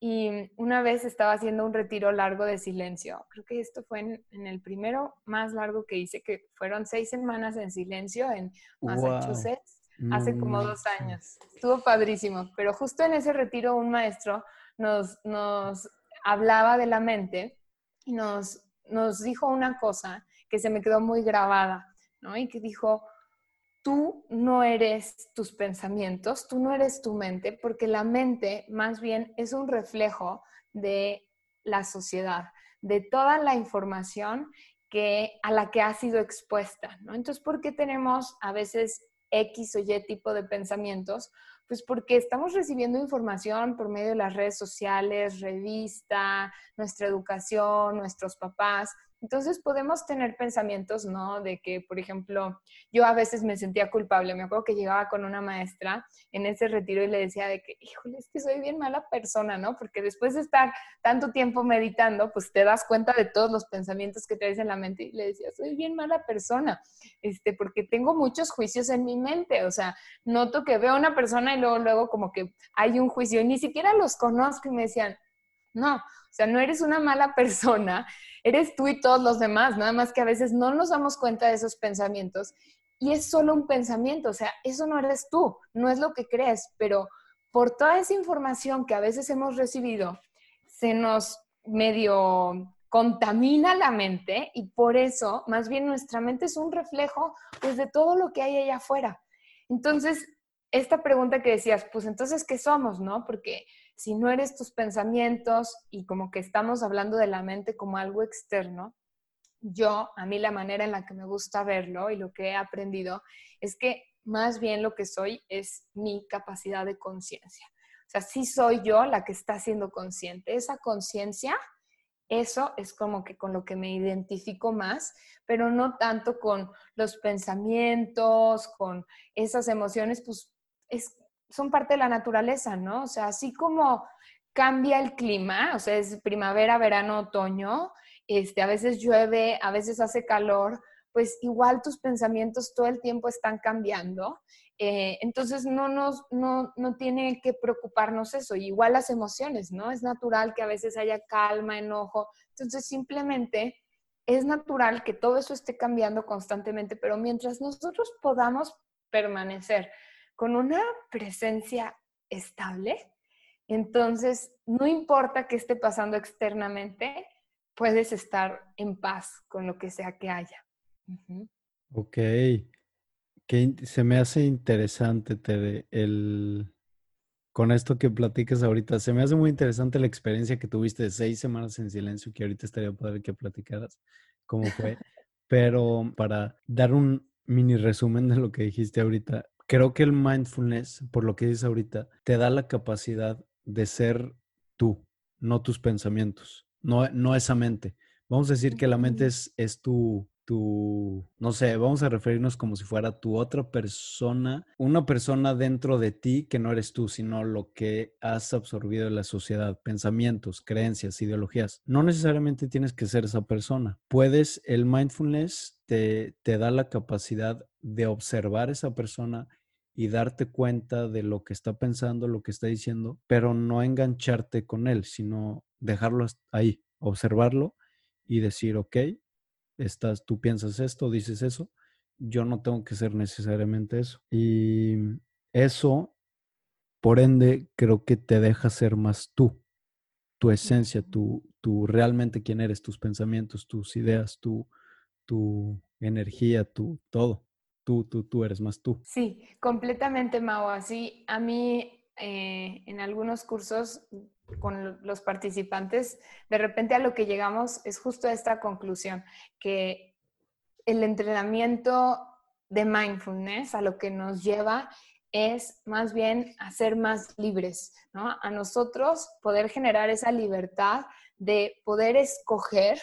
Y una vez estaba haciendo un retiro largo de silencio. Creo que esto fue en, el primero más largo que hice, que fueron seis semanas en silencio en Massachusetts, hace como dos años. Estuvo padrísimo. Pero justo en ese retiro un maestro nos, hablaba de la mente y nos, nos dijo una cosa que se me quedó muy grabada, ¿no? Y que dijo, tú no eres tus pensamientos, tú no eres tu mente, porque la mente más bien es un reflejo de la sociedad, de toda la información que, a la que ha sido expuesta, ¿no? Entonces, ¿por qué tenemos a veces X o Y tipo de pensamientos? Pues porque estamos recibiendo información por medio de las redes sociales, revista, nuestra educación, nuestros papás. Entonces podemos tener pensamientos, ¿no? De que, por ejemplo, yo a veces me sentía culpable. Me acuerdo que llegaba con una maestra en ese retiro y le decía de que, híjole, es que soy bien mala persona, ¿no? Porque después de estar tanto tiempo meditando, pues te das cuenta de todos los pensamientos que traes en la mente y le decía, soy bien mala persona, este, porque tengo muchos juicios en mi mente. O sea, noto que veo a una persona y luego, luego como que hay un juicio y ni siquiera los conozco y me decían, no, o sea, no eres una mala <laughs> persona, eres tú y todos los demás, nada más que a veces no nos damos cuenta de esos pensamientos y es solo un pensamiento, o sea, eso no eres tú, no es lo que crees, pero por toda esa información que a veces hemos recibido, se nos medio contamina la mente y por eso, más bien nuestra mente es un reflejo pues, de todo lo que hay allá afuera. Entonces, esta pregunta que decías, pues entonces, ¿qué somos? ¿No? Porque si no eres tus pensamientos y como que estamos hablando de la mente como algo externo, yo, a mí la manera en la que me gusta verlo y lo que he aprendido es que más bien lo que soy es mi capacidad de conciencia. O sea, sí soy yo la que está siendo consciente. Esa conciencia, eso es como que con lo que me identifico más, pero no tanto con los pensamientos, con esas emociones, pues es son parte de la naturaleza, ¿no? O sea, así como cambia el clima, o sea, es primavera, verano, otoño, este, a veces llueve, a veces hace calor, pues igual tus pensamientos todo el tiempo están cambiando. Eh, entonces no, nos, no, no tiene que preocuparnos eso. Igual las emociones, ¿no? Es natural que a veces haya calma, enojo. Entonces simplemente es natural que todo eso esté cambiando constantemente, pero mientras nosotros podamos permanecer con una presencia estable, entonces no importa qué esté pasando externamente, puedes estar en paz con lo que sea que haya. Ok. Que se me hace interesante, Tere, el, con esto que platicas ahorita. Se me hace muy interesante la experiencia que tuviste de seis semanas en silencio, que ahorita estaría padre que platicaras cómo fue. <laughs> Pero para dar un mini resumen de lo que dijiste ahorita, creo que el mindfulness, por lo que dices ahorita, te da la capacidad de ser tú, no tus pensamientos, no, no esa mente. Vamos a decir que la mente es, es tu, tu, no sé, vamos a referirnos como si fuera tu otra persona, una persona dentro de ti que no eres tú, sino lo que has absorbido de la sociedad, pensamientos, creencias, ideologías. No necesariamente tienes que ser esa persona. Puedes, el mindfulness te, te da la capacidad de observar esa persona y darte cuenta de lo que está pensando, lo que está diciendo, pero no engancharte con él, sino dejarlo ahí, observarlo y decir, ok, estás, tú piensas esto, dices eso, yo no tengo que ser necesariamente eso. Y eso, por ende, creo que te deja ser más tú, tu esencia, tu, tu realmente quién eres, tus pensamientos, tus ideas, tu, tu energía, tu todo tú, tú, tú eres más tú. Sí, completamente, Mao. Así, a mí eh, en algunos cursos con los participantes, de repente a lo que llegamos es justo a esta conclusión, que el entrenamiento de mindfulness a lo que nos lleva es más bien hacer más libres, ¿no? A nosotros poder generar esa libertad de poder escoger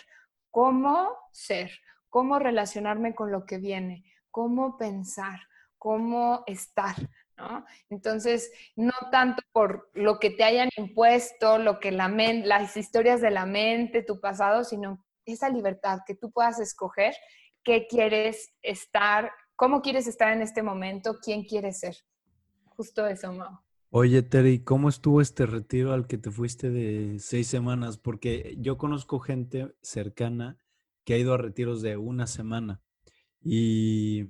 cómo ser, cómo relacionarme con lo que viene, cómo pensar, cómo estar, ¿no? Entonces, no tanto por lo que te hayan impuesto, lo que la las historias de la mente, tu pasado, sino esa libertad que tú puedas escoger qué quieres estar, cómo quieres estar en este momento, quién quieres ser. Justo eso, Mau. Oye, Terry, ¿cómo estuvo este retiro al que te fuiste de seis semanas? Porque yo conozco gente cercana que ha ido a retiros de una semana y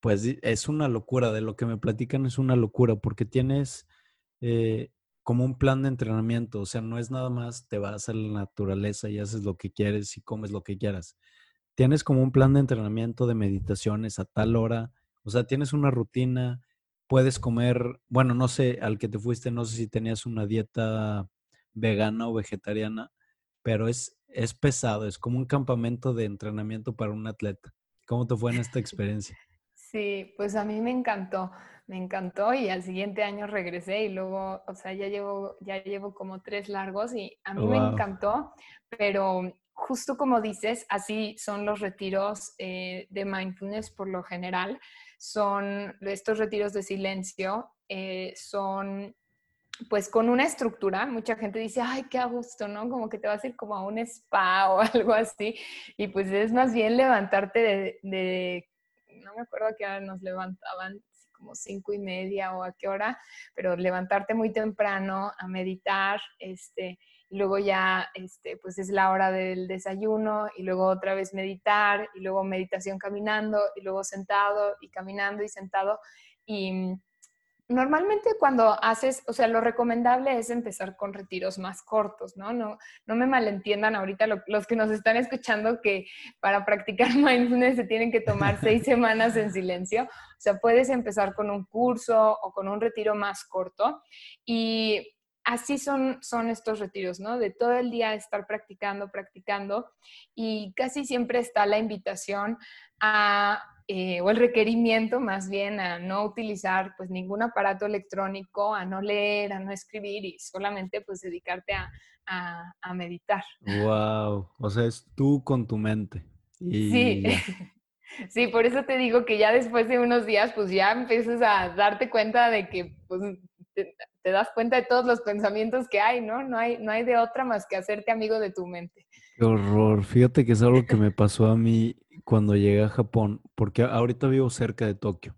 pues es una locura, de lo que me platican es una locura porque tienes eh, como un plan de entrenamiento, o sea, no es nada más te vas a la naturaleza y haces lo que quieres y comes lo que quieras. Tienes como un plan de entrenamiento de meditaciones a tal hora, o sea, tienes una rutina, puedes comer, bueno, no sé, al que te fuiste, no sé si tenías una dieta vegana o vegetariana, pero es, es pesado, es como un campamento de entrenamiento para un atleta. ¿Cómo te fue en esta <laughs> experiencia? Sí, pues a mí me encantó, me encantó y al siguiente año regresé y luego, o sea, ya llevo, ya llevo como tres largos y a mí me encantó, pero justo como dices, así son los retiros eh, de mindfulness por lo general son estos retiros de silencio, eh, son pues con una estructura, mucha gente dice, ay, qué a gusto, ¿no? Como que te vas a ir como a un spa o <laughs> algo así, y pues es más bien levantarte de, no me acuerdo a qué hora nos levantaban, como cinco y media o a qué hora, pero levantarte muy temprano a meditar, este, luego ya este, pues es la hora del desayuno y luego otra vez meditar y luego meditación caminando y luego sentado y caminando y sentado. Y normalmente cuando haces, o sea, lo recomendable es empezar con retiros más cortos, ¿no? No, no me malentiendan ahorita los que nos están escuchando que para practicar <laughs> mindfulness se tienen que tomar seis <laughs> semanas en silencio. O sea, puedes empezar con un curso o con un retiro más corto y así son, son estos retiros, ¿no? De todo el día estar practicando, practicando y casi siempre está la invitación a, eh, o el requerimiento más bien a no utilizar pues ningún aparato electrónico, a no leer, a no escribir y solamente pues dedicarte a, meditar. Wow, o sea, es tú con tu mente. Sí. <laughs> Sí, por eso te digo que ya después de unos días, pues ya empiezas a darte cuenta de que pues, te das cuenta de todos los pensamientos que hay, ¿no? No hay, no hay de otra más que hacerte amigo de tu mente. Qué horror. Fíjate que es algo que me pasó a mí cuando llegué a Japón, porque ahorita vivo cerca de Tokio,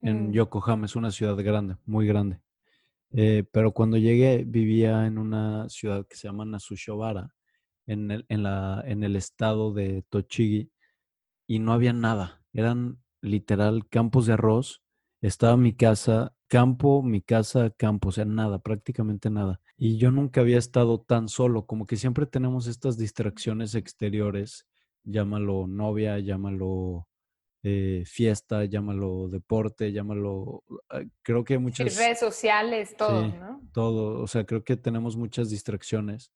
en mm. Yokohama, es una ciudad grande, muy grande. Eh, pero cuando llegué vivía en una ciudad que se llama Nasushobara, en el, en, la, en el estado de Tochigi, y no había nada. Eran literal campos de arroz. Estaba mi casa campo, mi casa, campo, o sea, nada, prácticamente nada. Y yo nunca había estado tan solo, como que siempre tenemos estas distracciones exteriores, llámalo novia, llámalo eh, fiesta, llámalo deporte, llámalo, ah, creo que muchas... redes sociales, todo, ¿no? Todo, o sea, creo que tenemos muchas distracciones.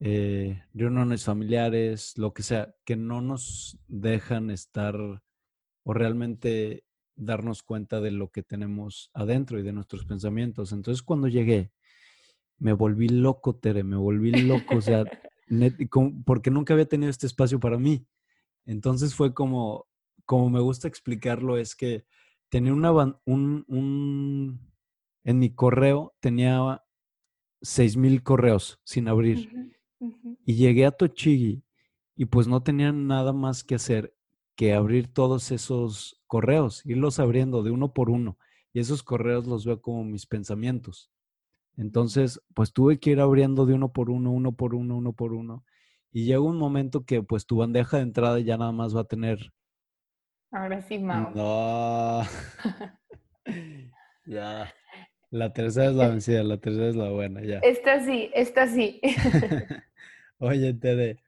Eh, reuniones familiares, lo que sea, que no nos dejan estar o realmente darnos cuenta de lo que tenemos adentro y de nuestros pensamientos. Entonces cuando llegué, me volví loco, Tere, me volví loco, o sea, <laughs> porque nunca había tenido este espacio para mí. Entonces fue como, como me gusta explicarlo, es que tenía una, un, un, en mi correo tenía seis mil correos sin abrir. Y llegué a Tochigi y pues no tenía nada más que hacer que abrir todos esos correos, irlos abriendo de uno por uno. Y esos correos los veo como mis pensamientos. Entonces, pues tuve que ir abriendo de uno por uno, uno por uno, uno por uno. Y llega un momento que pues tu bandeja de entrada ya nada más va a tener... Ahora sí, Mau. No. <laughs> <laughs> ya. La tercera es la vencida, la tercera es la buena, ya. Esta sí, esta sí. <laughs> Oye, Tede,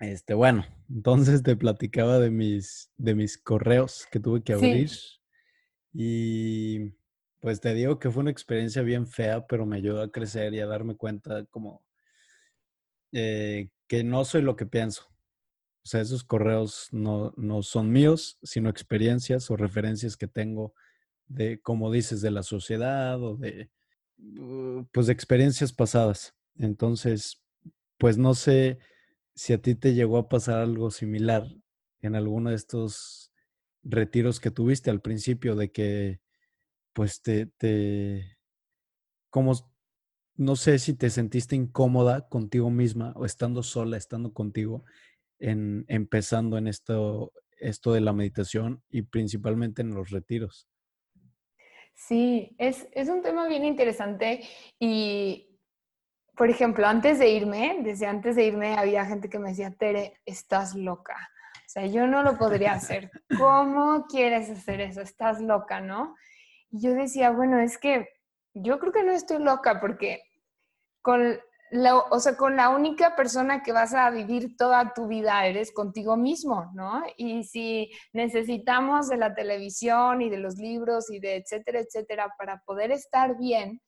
este, bueno, entonces te platicaba de mis, de mis correos que tuve que abrir. Y pues te digo que fue una experiencia bien fea, pero me ayudó a crecer y a darme cuenta como eh, que no soy lo que pienso. O sea, esos correos no, no son míos, sino experiencias o referencias que tengo de, como dices, de la sociedad o de, uh, pues, de experiencias pasadas. Entonces, pues no sé si a ti te llegó a pasar algo similar en alguno de estos retiros que tuviste al principio, de que, pues, te, te, como, no sé si te sentiste incómoda contigo misma o estando sola, estando contigo, en empezando en esto, esto de la meditación y principalmente en los retiros. Sí, es, es un tema bien interesante y, por ejemplo, antes de irme, desde antes de irme había gente que me decía, Tere, estás loca. O sea, yo no lo podría hacer. <laughs> ¿Cómo quieres hacer eso? Estás loca, ¿no? Y yo decía, bueno, es que yo creo que no estoy loca porque con la, o sea, con la única persona que vas a vivir toda tu vida eres contigo mismo, ¿no? Y si necesitamos de la televisión y de los libros y de etcétera, etcétera, para poder estar bien,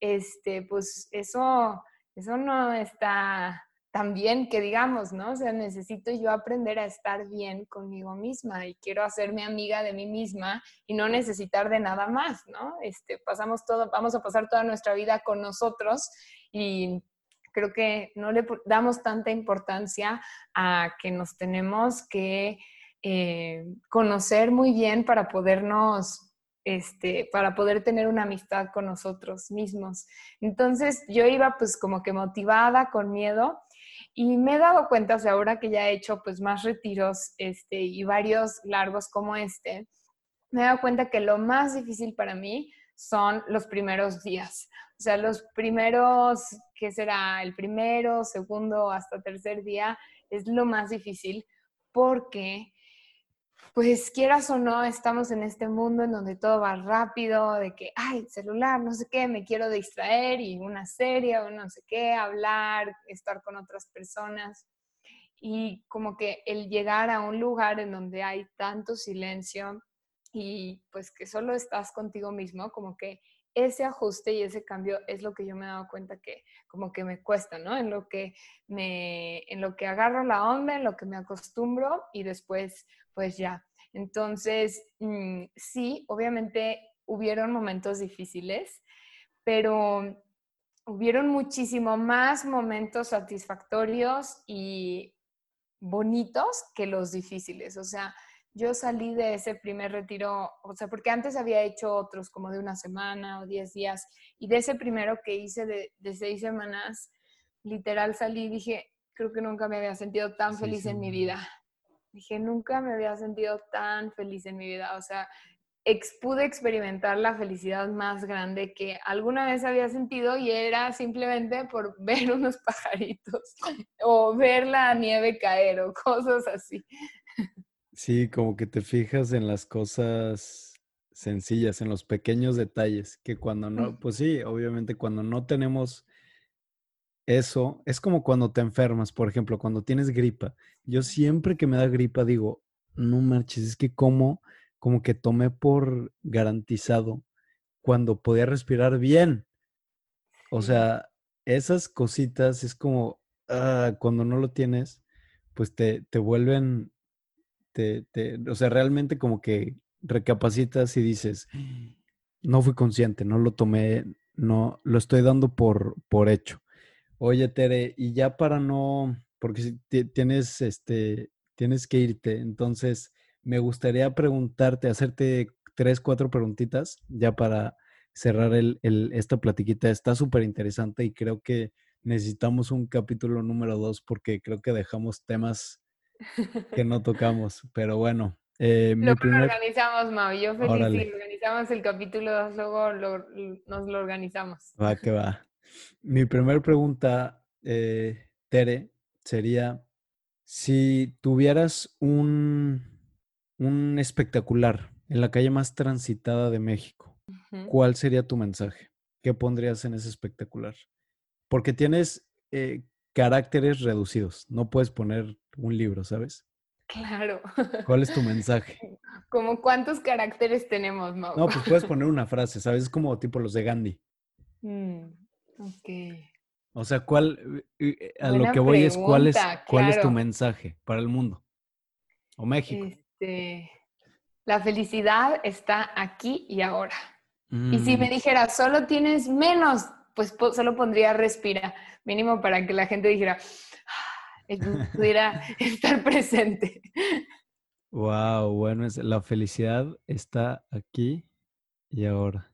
este, pues eso, eso no está tan bien que digamos, ¿no? O sea, necesito yo aprender a estar bien conmigo misma y quiero hacerme amiga de mí misma y no necesitar de nada más, ¿no? Este, pasamos todo, vamos a pasar toda nuestra vida con nosotros y creo que no le damos tanta importancia a que nos tenemos que eh, conocer muy bien para podernos, este, para poder tener una amistad con nosotros mismos. Entonces yo iba pues como que motivada, con miedo. Y me he dado cuenta, o sea, ahora que ya he hecho pues más retiros este, y varios largos como este, me he dado cuenta que lo más difícil para mí son los primeros días. O sea, los primeros, ¿qué será? El primero, segundo, hasta tercer día es lo más difícil porque, pues quieras o no, estamos en este mundo en donde todo va rápido, de que, ay, celular, no sé qué, me quiero distraer y una serie o no sé qué, hablar, estar con otras personas. Y como que el llegar a un lugar en donde hay tanto silencio y pues que solo estás contigo mismo, como que ese ajuste y ese cambio es lo que yo me he dado cuenta que como que me cuesta, ¿no? En lo que me, en lo que agarro la onda, en lo que me acostumbro y después, pues ya. Entonces, mm, sí, obviamente hubieron momentos difíciles, pero hubieron muchísimo más momentos satisfactorios y bonitos que los difíciles. O sea, yo salí de ese primer retiro, o sea, porque antes había hecho otros como de una semana o diez días, y de ese primero que hice de, seis semanas, literal salí y dije, creo que nunca me había sentido tan feliz en mi vida. Dije, nunca me había sentido tan feliz en mi vida. O sea, pude experimentar la felicidad más grande que alguna vez había sentido y era simplemente por <laughs> ver unos pajaritos <laughs> o ver la nieve caer o cosas así. Sí, como que te fijas en las cosas sencillas, en los pequeños detalles, que cuando no, pues sí, obviamente cuando no tenemos eso, es como cuando te enfermas, por ejemplo, cuando tienes gripa. Yo siempre que me da gripa digo, no marches, es que como, como que tomé por garantizado cuando podía respirar bien. O sea, esas cositas es como, ah, cuando no lo tienes, pues te, te vuelven te, o sea, realmente como que recapacitas y dices, no fui consciente, no lo tomé, no, lo estoy dando por, por hecho. Oye, Tere, y ya para no, porque si tienes, este, tienes que irte, entonces me gustaría preguntarte, hacerte tres, cuatro preguntitas ya para cerrar el, el, esta platiquita. Está súper interesante y creo que necesitamos un capítulo número dos porque creo que dejamos temas que no <laughs> tocamos, pero bueno. Eh, lo organizamos, Mau. Yo feliz si organizamos el capítulo luego nos lo organizamos. Va que va. Mi primera pregunta, eh, Tere, sería, si tuvieras un, un espectacular en la calle más transitada de México, ¿cuál sería tu mensaje? ¿Qué pondrías en ese espectacular? Porque tienes eh, caracteres reducidos. No puedes poner un libro, ¿sabes? Claro. ¿Cuál es tu <laughs> mensaje? Como cuántos caracteres tenemos, Mau? No, pues puedes poner una frase, ¿sabes? Es como tipo los de Gandhi. Mm, ok. O sea, ¿cuál, eh, eh, a lo que voy es cuál es, cuál es tu mensaje para el mundo? O México. Este, La felicidad está aquí y ahora. Y si me Mm, dijera, solo tienes menos, pues po- solo pondría respira, mínimo para que la gente dijera, "Ah", pudiera <laughs> estar presente. wow, bueno, es, la felicidad está aquí y ahora.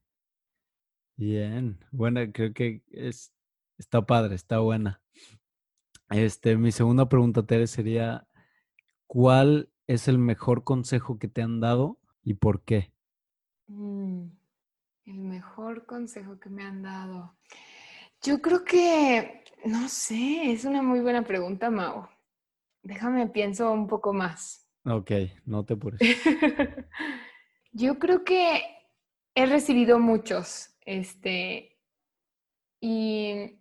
Bien, bueno, creo que es, está padre, está buena. Este, mi segunda pregunta, Tere, sería, ¿cuál es el mejor consejo que te han dado y por qué? Mm, el mejor consejo que me han dado. Yo creo que, no sé, es una muy buena pregunta, Mau. Déjame pienso un poco más. Ok, no te apures. <laughs> Yo creo que he recibido muchos, este, y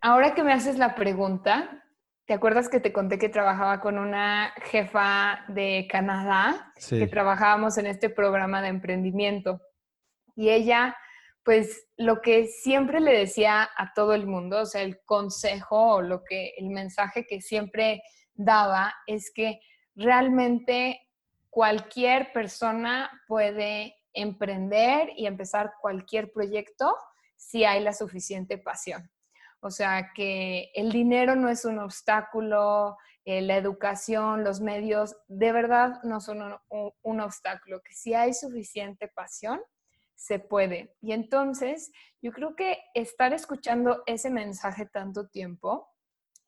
ahora que me haces la pregunta, ¿te acuerdas que te conté que trabajaba con una jefa de Canadá, que Sí, trabajábamos en este programa de emprendimiento? Y ella, pues, lo que siempre le decía a todo el mundo, o sea, el consejo o lo que, el mensaje que siempre daba es que realmente cualquier persona puede emprender y empezar cualquier proyecto si hay la suficiente pasión. O sea, que el dinero no es un obstáculo, eh, la educación, los medios, de verdad no son un, obstáculo, que si hay suficiente pasión, se puede. Y entonces, yo creo que estar escuchando ese mensaje tanto tiempo,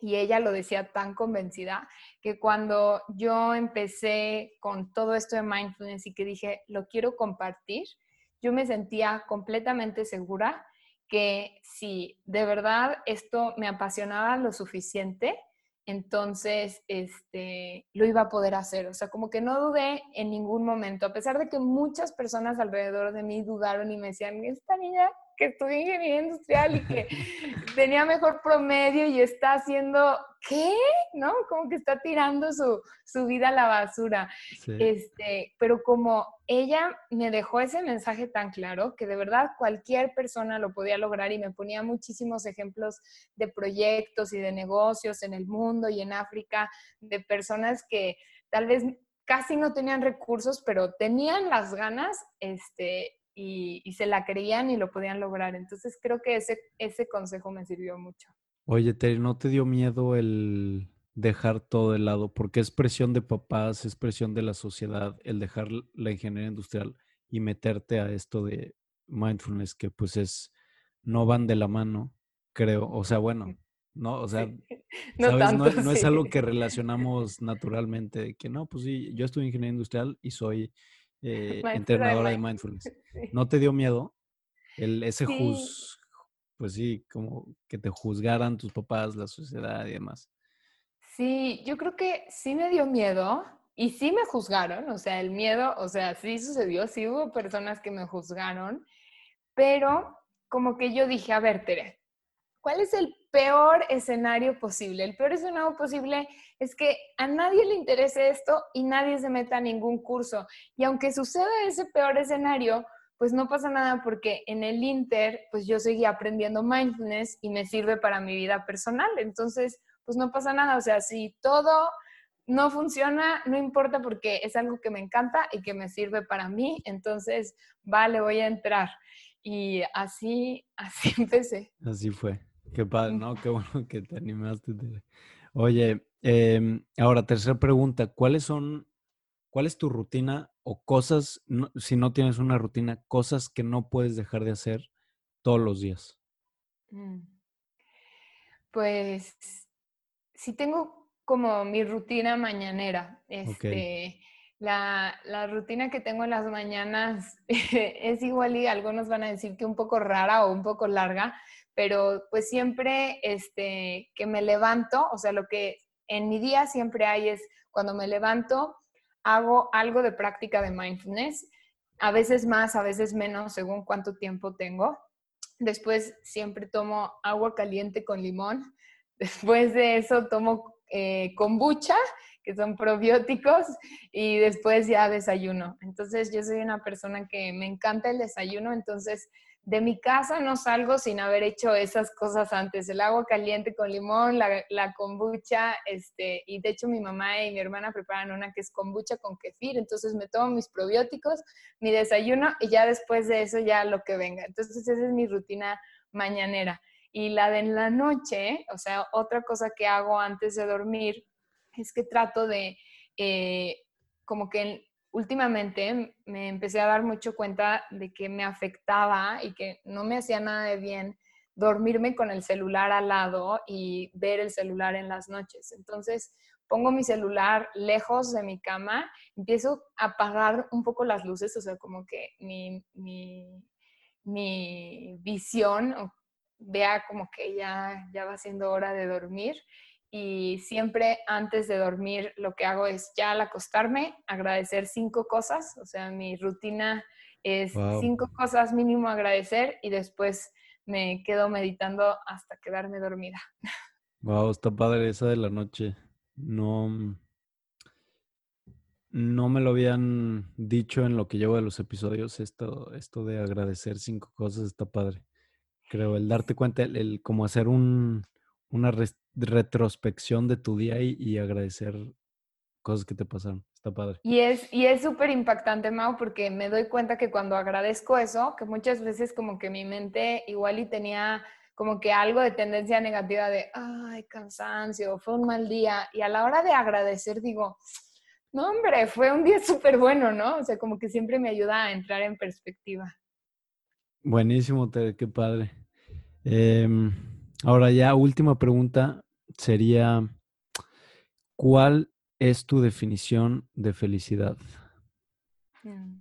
y ella lo decía tan convencida, que cuando yo empecé con todo esto de mindfulness y que dije, lo quiero compartir, yo me sentía completamente segura que si de verdad esto me apasionaba lo suficiente, entonces este, lo iba a poder hacer. O sea, como que no dudé en ningún momento, a pesar de que muchas personas alrededor de mí dudaron y me decían, esta niña que estudia ingeniería industrial y que tenía mejor promedio y está haciendo, ¿qué? ¿No? Como que está tirando su, su vida a la basura. sí. Este, pero como ella me dejó ese mensaje tan claro que de verdad cualquier persona lo podía lograr y me ponía muchísimos ejemplos de proyectos y de negocios en el mundo y en África, de personas que tal vez casi no tenían recursos, pero tenían las ganas este, y, y se la creían y lo podían lograr. Entonces creo que ese, ese consejo me sirvió mucho. Oye, Terry, ¿no te dio miedo el dejar todo de lado? Porque es presión de papás, es presión de la sociedad, el dejar la ingeniería industrial y meterte a esto de mindfulness, que pues es, no van de la mano, creo. O sea, bueno, no, o sea. <laughs> No ¿sabes? No, tanto, no es sí. algo que relacionamos naturalmente, de que no, pues sí, yo estudio ingeniería industrial y soy eh, entrenadora de mindfulness. mindfulness. <laughs> Sí. ¿No te dio miedo el, ese Sí. juz, pues sí, como que te juzgaran tus papás, la sociedad y demás? Sí, yo creo que sí me dio miedo y sí me juzgaron, o sea, el miedo, o sea, sí sucedió, sí hubo personas que me juzgaron, pero como que yo dije, a ver, Tere, ¿cuál es el peor escenario posible? El peor escenario posible es que a nadie le interese esto y nadie se meta a ningún curso. Y aunque suceda ese peor escenario, pues no pasa nada porque en el Inter, pues yo seguí aprendiendo mindfulness y me sirve para mi vida personal. Entonces, pues no pasa nada. O sea, si todo no funciona, no importa porque es algo que me encanta y que me sirve para mí. Entonces, vale, voy a entrar. Y así, <laughs> así empecé. Así fue. Qué padre. ¿no? Qué bueno que te animaste. Oye, em, ahora, tercera pregunta. ¿Cuáles son, cuál es tu rutina o cosas, no- si no tienes una rutina, cosas que no puedes dejar de hacer todos los días? Mm. Pues sí tengo como mi rutina mañanera. Este, la, la rutina que tengo en las mañanas <laughs> es igual y algunos van a decir que un poco rara o un poco larga, pero pues siempre este, que me levanto, o sea, lo que en mi día siempre hay es cuando me levanto, hago algo de práctica de mindfulness, a veces más, a veces menos, según cuánto tiempo tengo. Después siempre tomo agua caliente con limón. <laughs> Después de eso tomo eh, kombucha, que son probióticos, y después ya desayuno. Entonces yo soy una persona que me encanta el desayuno, entonces de mi casa no salgo sin haber hecho esas cosas antes. El agua caliente con limón, la, la, kombucha, este, y de hecho mi mamá y mi hermana preparan una que es kombucha con kefir, entonces me tomo mis probióticos, mi desayuno y ya después de eso ya lo que venga. Entonces esa es mi rutina mañanera. Y la de en la noche, o sea, otra cosa que hago antes de dormir es que trato de, eh, como que últimamente me empecé a dar mucho cuenta de que me afectaba y que no me hacía nada de bien dormirme con el celular al lado y ver el celular en las noches. Entonces pongo mi celular lejos de mi cama, empiezo a apagar un poco las luces, o sea, como que mi, mi, mi visión vea como que ya, ya va siendo hora de dormir y siempre antes de dormir lo que hago es ya al acostarme agradecer cinco cosas, o sea, mi rutina es cinco cosas mínimo agradecer y después me quedo meditando hasta quedarme dormida. Wow, está padre esa de la noche. No, no me lo habían dicho en lo que llevo de los episodios, esto, esto de agradecer cinco cosas está padre. Creo, el darte cuenta, el, el como hacer un, una retrospección de tu día y, agradecer cosas que te pasaron. Está padre. Y es y es súper impactante, Mau, porque me doy cuenta que cuando agradezco eso, que muchas veces como que mi mente igual y tenía como que algo de tendencia negativa de, ay, cansancio, fue un mal día. Y a la hora de agradecer digo, no, hombre, fue un día <laughs> súper bueno, ¿no? O sea, como que siempre me ayuda a entrar en perspectiva. Buenísimo, Ted, qué padre. Eh, Ahora ya, última pregunta sería, ¿cuál es tu definición de felicidad? Mm.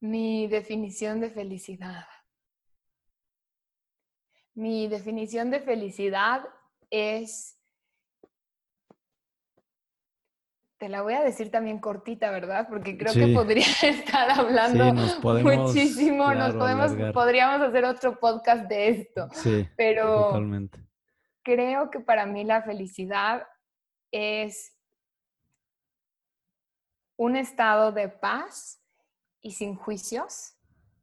Mi definición de felicidad. Mi definición de felicidad es Te la voy a decir también cortita, ¿verdad? Porque creo que podría <laughs> estar hablando muchísimo. nos podemos, podríamos hacer otro podcast de esto. Sí, pero totalmente. creo que para mí la felicidad es un estado de paz y sin juicios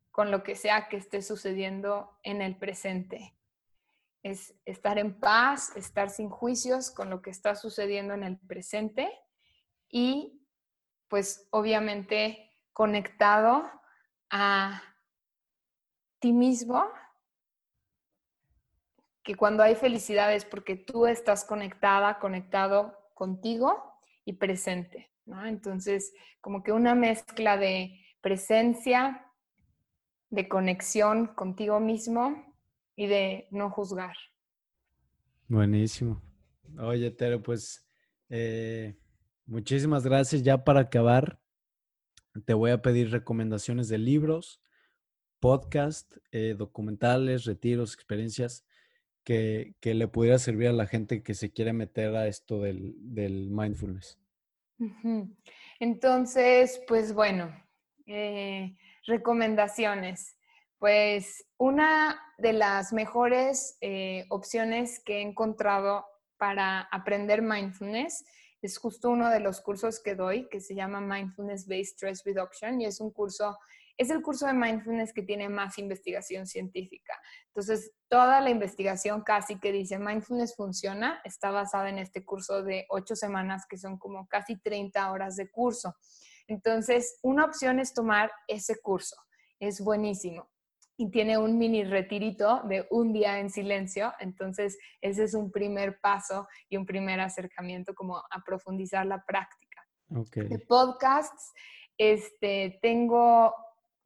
con lo que sea que esté sucediendo en el presente. Es estar en paz, estar sin juicios con lo que está sucediendo en el presente y pues obviamente conectado a ti mismo, que cuando hay felicidad es porque tú estás conectada, conectado contigo y presente, ¿no? Entonces, como que una mezcla de presencia, de conexión contigo mismo y de no juzgar. Buenísimo. Oye, Tere, pues eh, Muchísimas gracias. Ya para acabar, te voy a pedir recomendaciones de libros, podcast, eh, documentales, retiros, experiencias que, le pudiera servir a la gente que se quiere meter a esto del, mindfulness. Entonces, pues bueno, eh, recomendaciones. Pues una de las mejores eh, opciones que he encontrado para aprender mindfulness es justo uno de los cursos que doy que se llama Mindfulness Based Stress Reduction y es un curso, es el curso de mindfulness que tiene más investigación científica. Entonces, toda la investigación casi que dice mindfulness funciona está basada en este curso de ocho semanas que son como casi 30 horas de curso. Entonces, una opción es tomar ese curso. Es buenísimo y tiene un mini retirito de un día en silencio. Entonces, ese es un primer paso y un primer acercamiento como a profundizar la práctica. De podcasts, este, tengo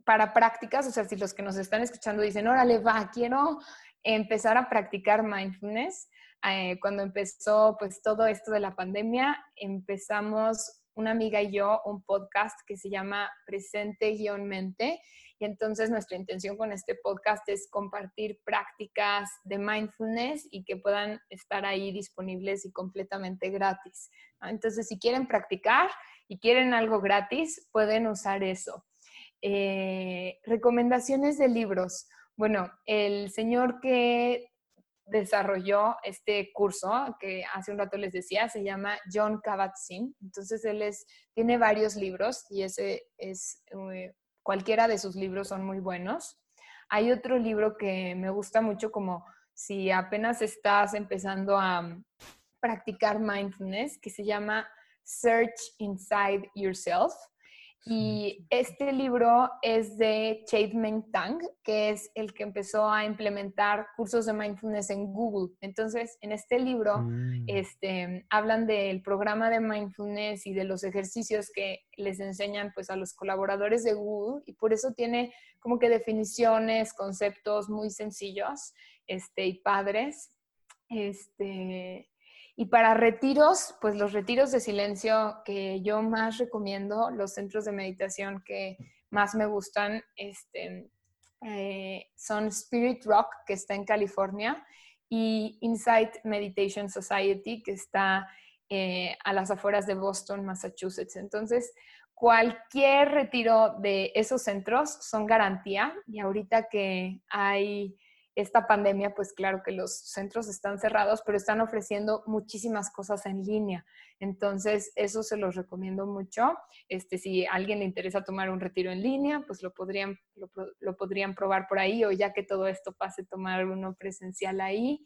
para prácticas, o sea, si los que nos están escuchando dicen, órale, va, quiero empezar a practicar mindfulness. Eh, cuando empezó pues todo esto de la pandemia, empezamos una amiga y yo un podcast que se llama Presente-Mente y entonces nuestra intención con este podcast es compartir prácticas de mindfulness y que puedan estar ahí disponibles y completamente gratis. Entonces, si quieren practicar y quieren algo gratis, pueden usar eso. Eh, recomendaciones de libros. Bueno, el señor que desarrolló este curso que hace un rato les decía, se llama John Kabat-Zinn. Entonces él es, tiene varios libros y ese es eh, cualquiera de sus libros son muy buenos. Hay otro libro que me gusta mucho como si apenas estás empezando a practicar mindfulness, que se llama Search Inside Yourself. Y este libro es de Meng Tang, que es el que empezó a implementar cursos de mindfulness en Google. Entonces, en este libro mm. este, hablan del programa de mindfulness y de los ejercicios que les enseñan pues, a los colaboradores de Google y por eso tiene como que definiciones, conceptos muy sencillos este, y padres. Este, y para retiros, pues los retiros de silencio que yo más recomiendo, los centros de meditación que más me gustan, este, eh, son Spirit Rock, que está en California, y Insight Meditation Society, que está eh, a las afueras de Boston, Massachusetts. Entonces, cualquier retiro de esos centros son garantía y ahorita que hay esta pandemia, pues claro que los centros están cerrados, pero están ofreciendo muchísimas cosas en línea. Entonces, eso se los recomiendo mucho. Este, si a alguien le interesa tomar un retiro en línea, pues lo podrían, lo, podrían probar por ahí o ya que todo esto pase, tomar uno presencial ahí.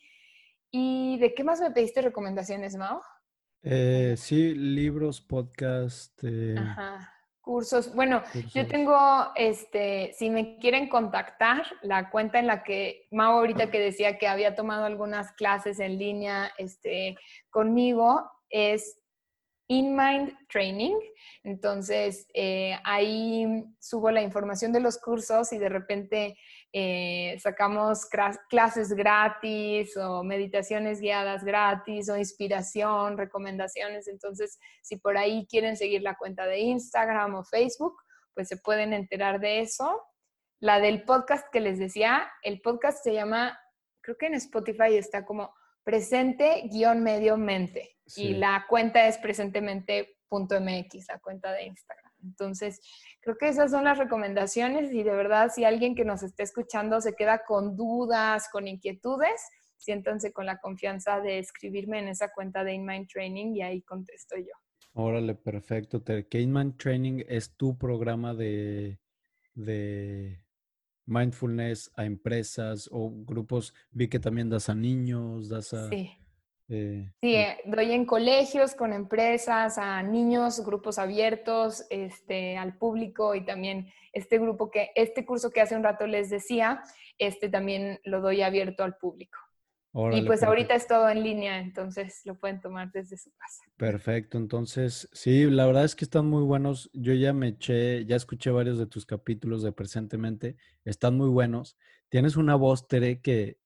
¿Y de qué más me pediste recomendaciones, Mao? Eh, sí, libros, podcast. Eh, Ajá Cursos. Bueno, yo tengo, este, si me quieren contactar, la cuenta en la que Mau ahorita que decía que había tomado algunas clases en línea este, conmigo es InMind Training. Entonces, eh, ahí subo la información de los cursos y de repente eh, sacamos clases gratis o meditaciones guiadas gratis o inspiración, recomendaciones. Entonces, si por ahí quieren seguir la cuenta de Instagram o Facebook, pues se pueden enterar de eso. La del podcast que les decía, el podcast se llama, creo que en Spotify está como presente-medio mente. Y la cuenta es presentemente.mx, la cuenta de Instagram. Entonces, creo que esas son las recomendaciones y de verdad, si alguien que nos esté escuchando se queda con dudas, con inquietudes, siéntanse con la confianza de escribirme en esa cuenta de InMind Training y ahí contesto yo. Órale, perfecto. Que InMind Training es tu programa de, de mindfulness a empresas o grupos. Vi que también das a niños, das a... Sí. Eh, sí, eh, doy en colegios, con empresas, a niños, grupos abiertos, este, al público y también este grupo que, este curso que hace un rato les decía, este también lo doy abierto al público. y pues ahorita es todo en línea, entonces lo pueden tomar desde su casa. Perfecto, entonces sí, la verdad es que están muy buenos. Yo ya me eché, ya escuché varios de tus capítulos de Presentemente, están muy buenos. Tienes una voz, Tere, que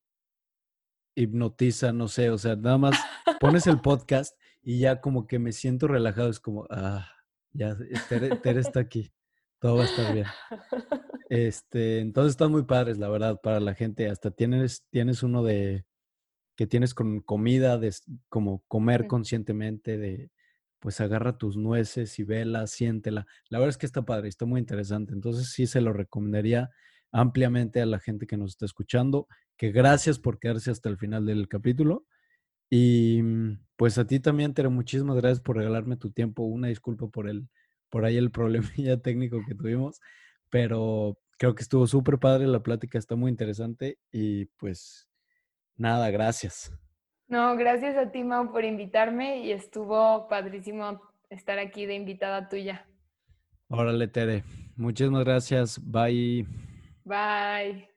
hipnotiza, no sé, o sea, nada más pones el podcast y ya como que me siento relajado, es como, ah, ya, Tere, está aquí, todo va a estar bien. Este, entonces están muy padres, la verdad, para la gente, hasta tienes, tienes uno de, que tienes con comida, de como comer conscientemente, de, pues agarra tus nueces y vela, siéntela. La verdad es que está padre, está muy interesante, entonces sí se lo recomendaría ampliamente a la gente que nos está escuchando, que gracias por quedarse hasta el final del capítulo. Y mm, pues a ti también, Tere, muchísimas gracias por regalarme tu tiempo. Una disculpa por el, por ahí el problemilla <laughs> técnico que tuvimos, pero creo que estuvo súper padre, la plática está muy interesante y pues nada, gracias. No, gracias a ti, Mau, por invitarme y estuvo padrísimo estar aquí de invitada tuya. Órale, Tere. Muchísimas gracias. Bye. Bye.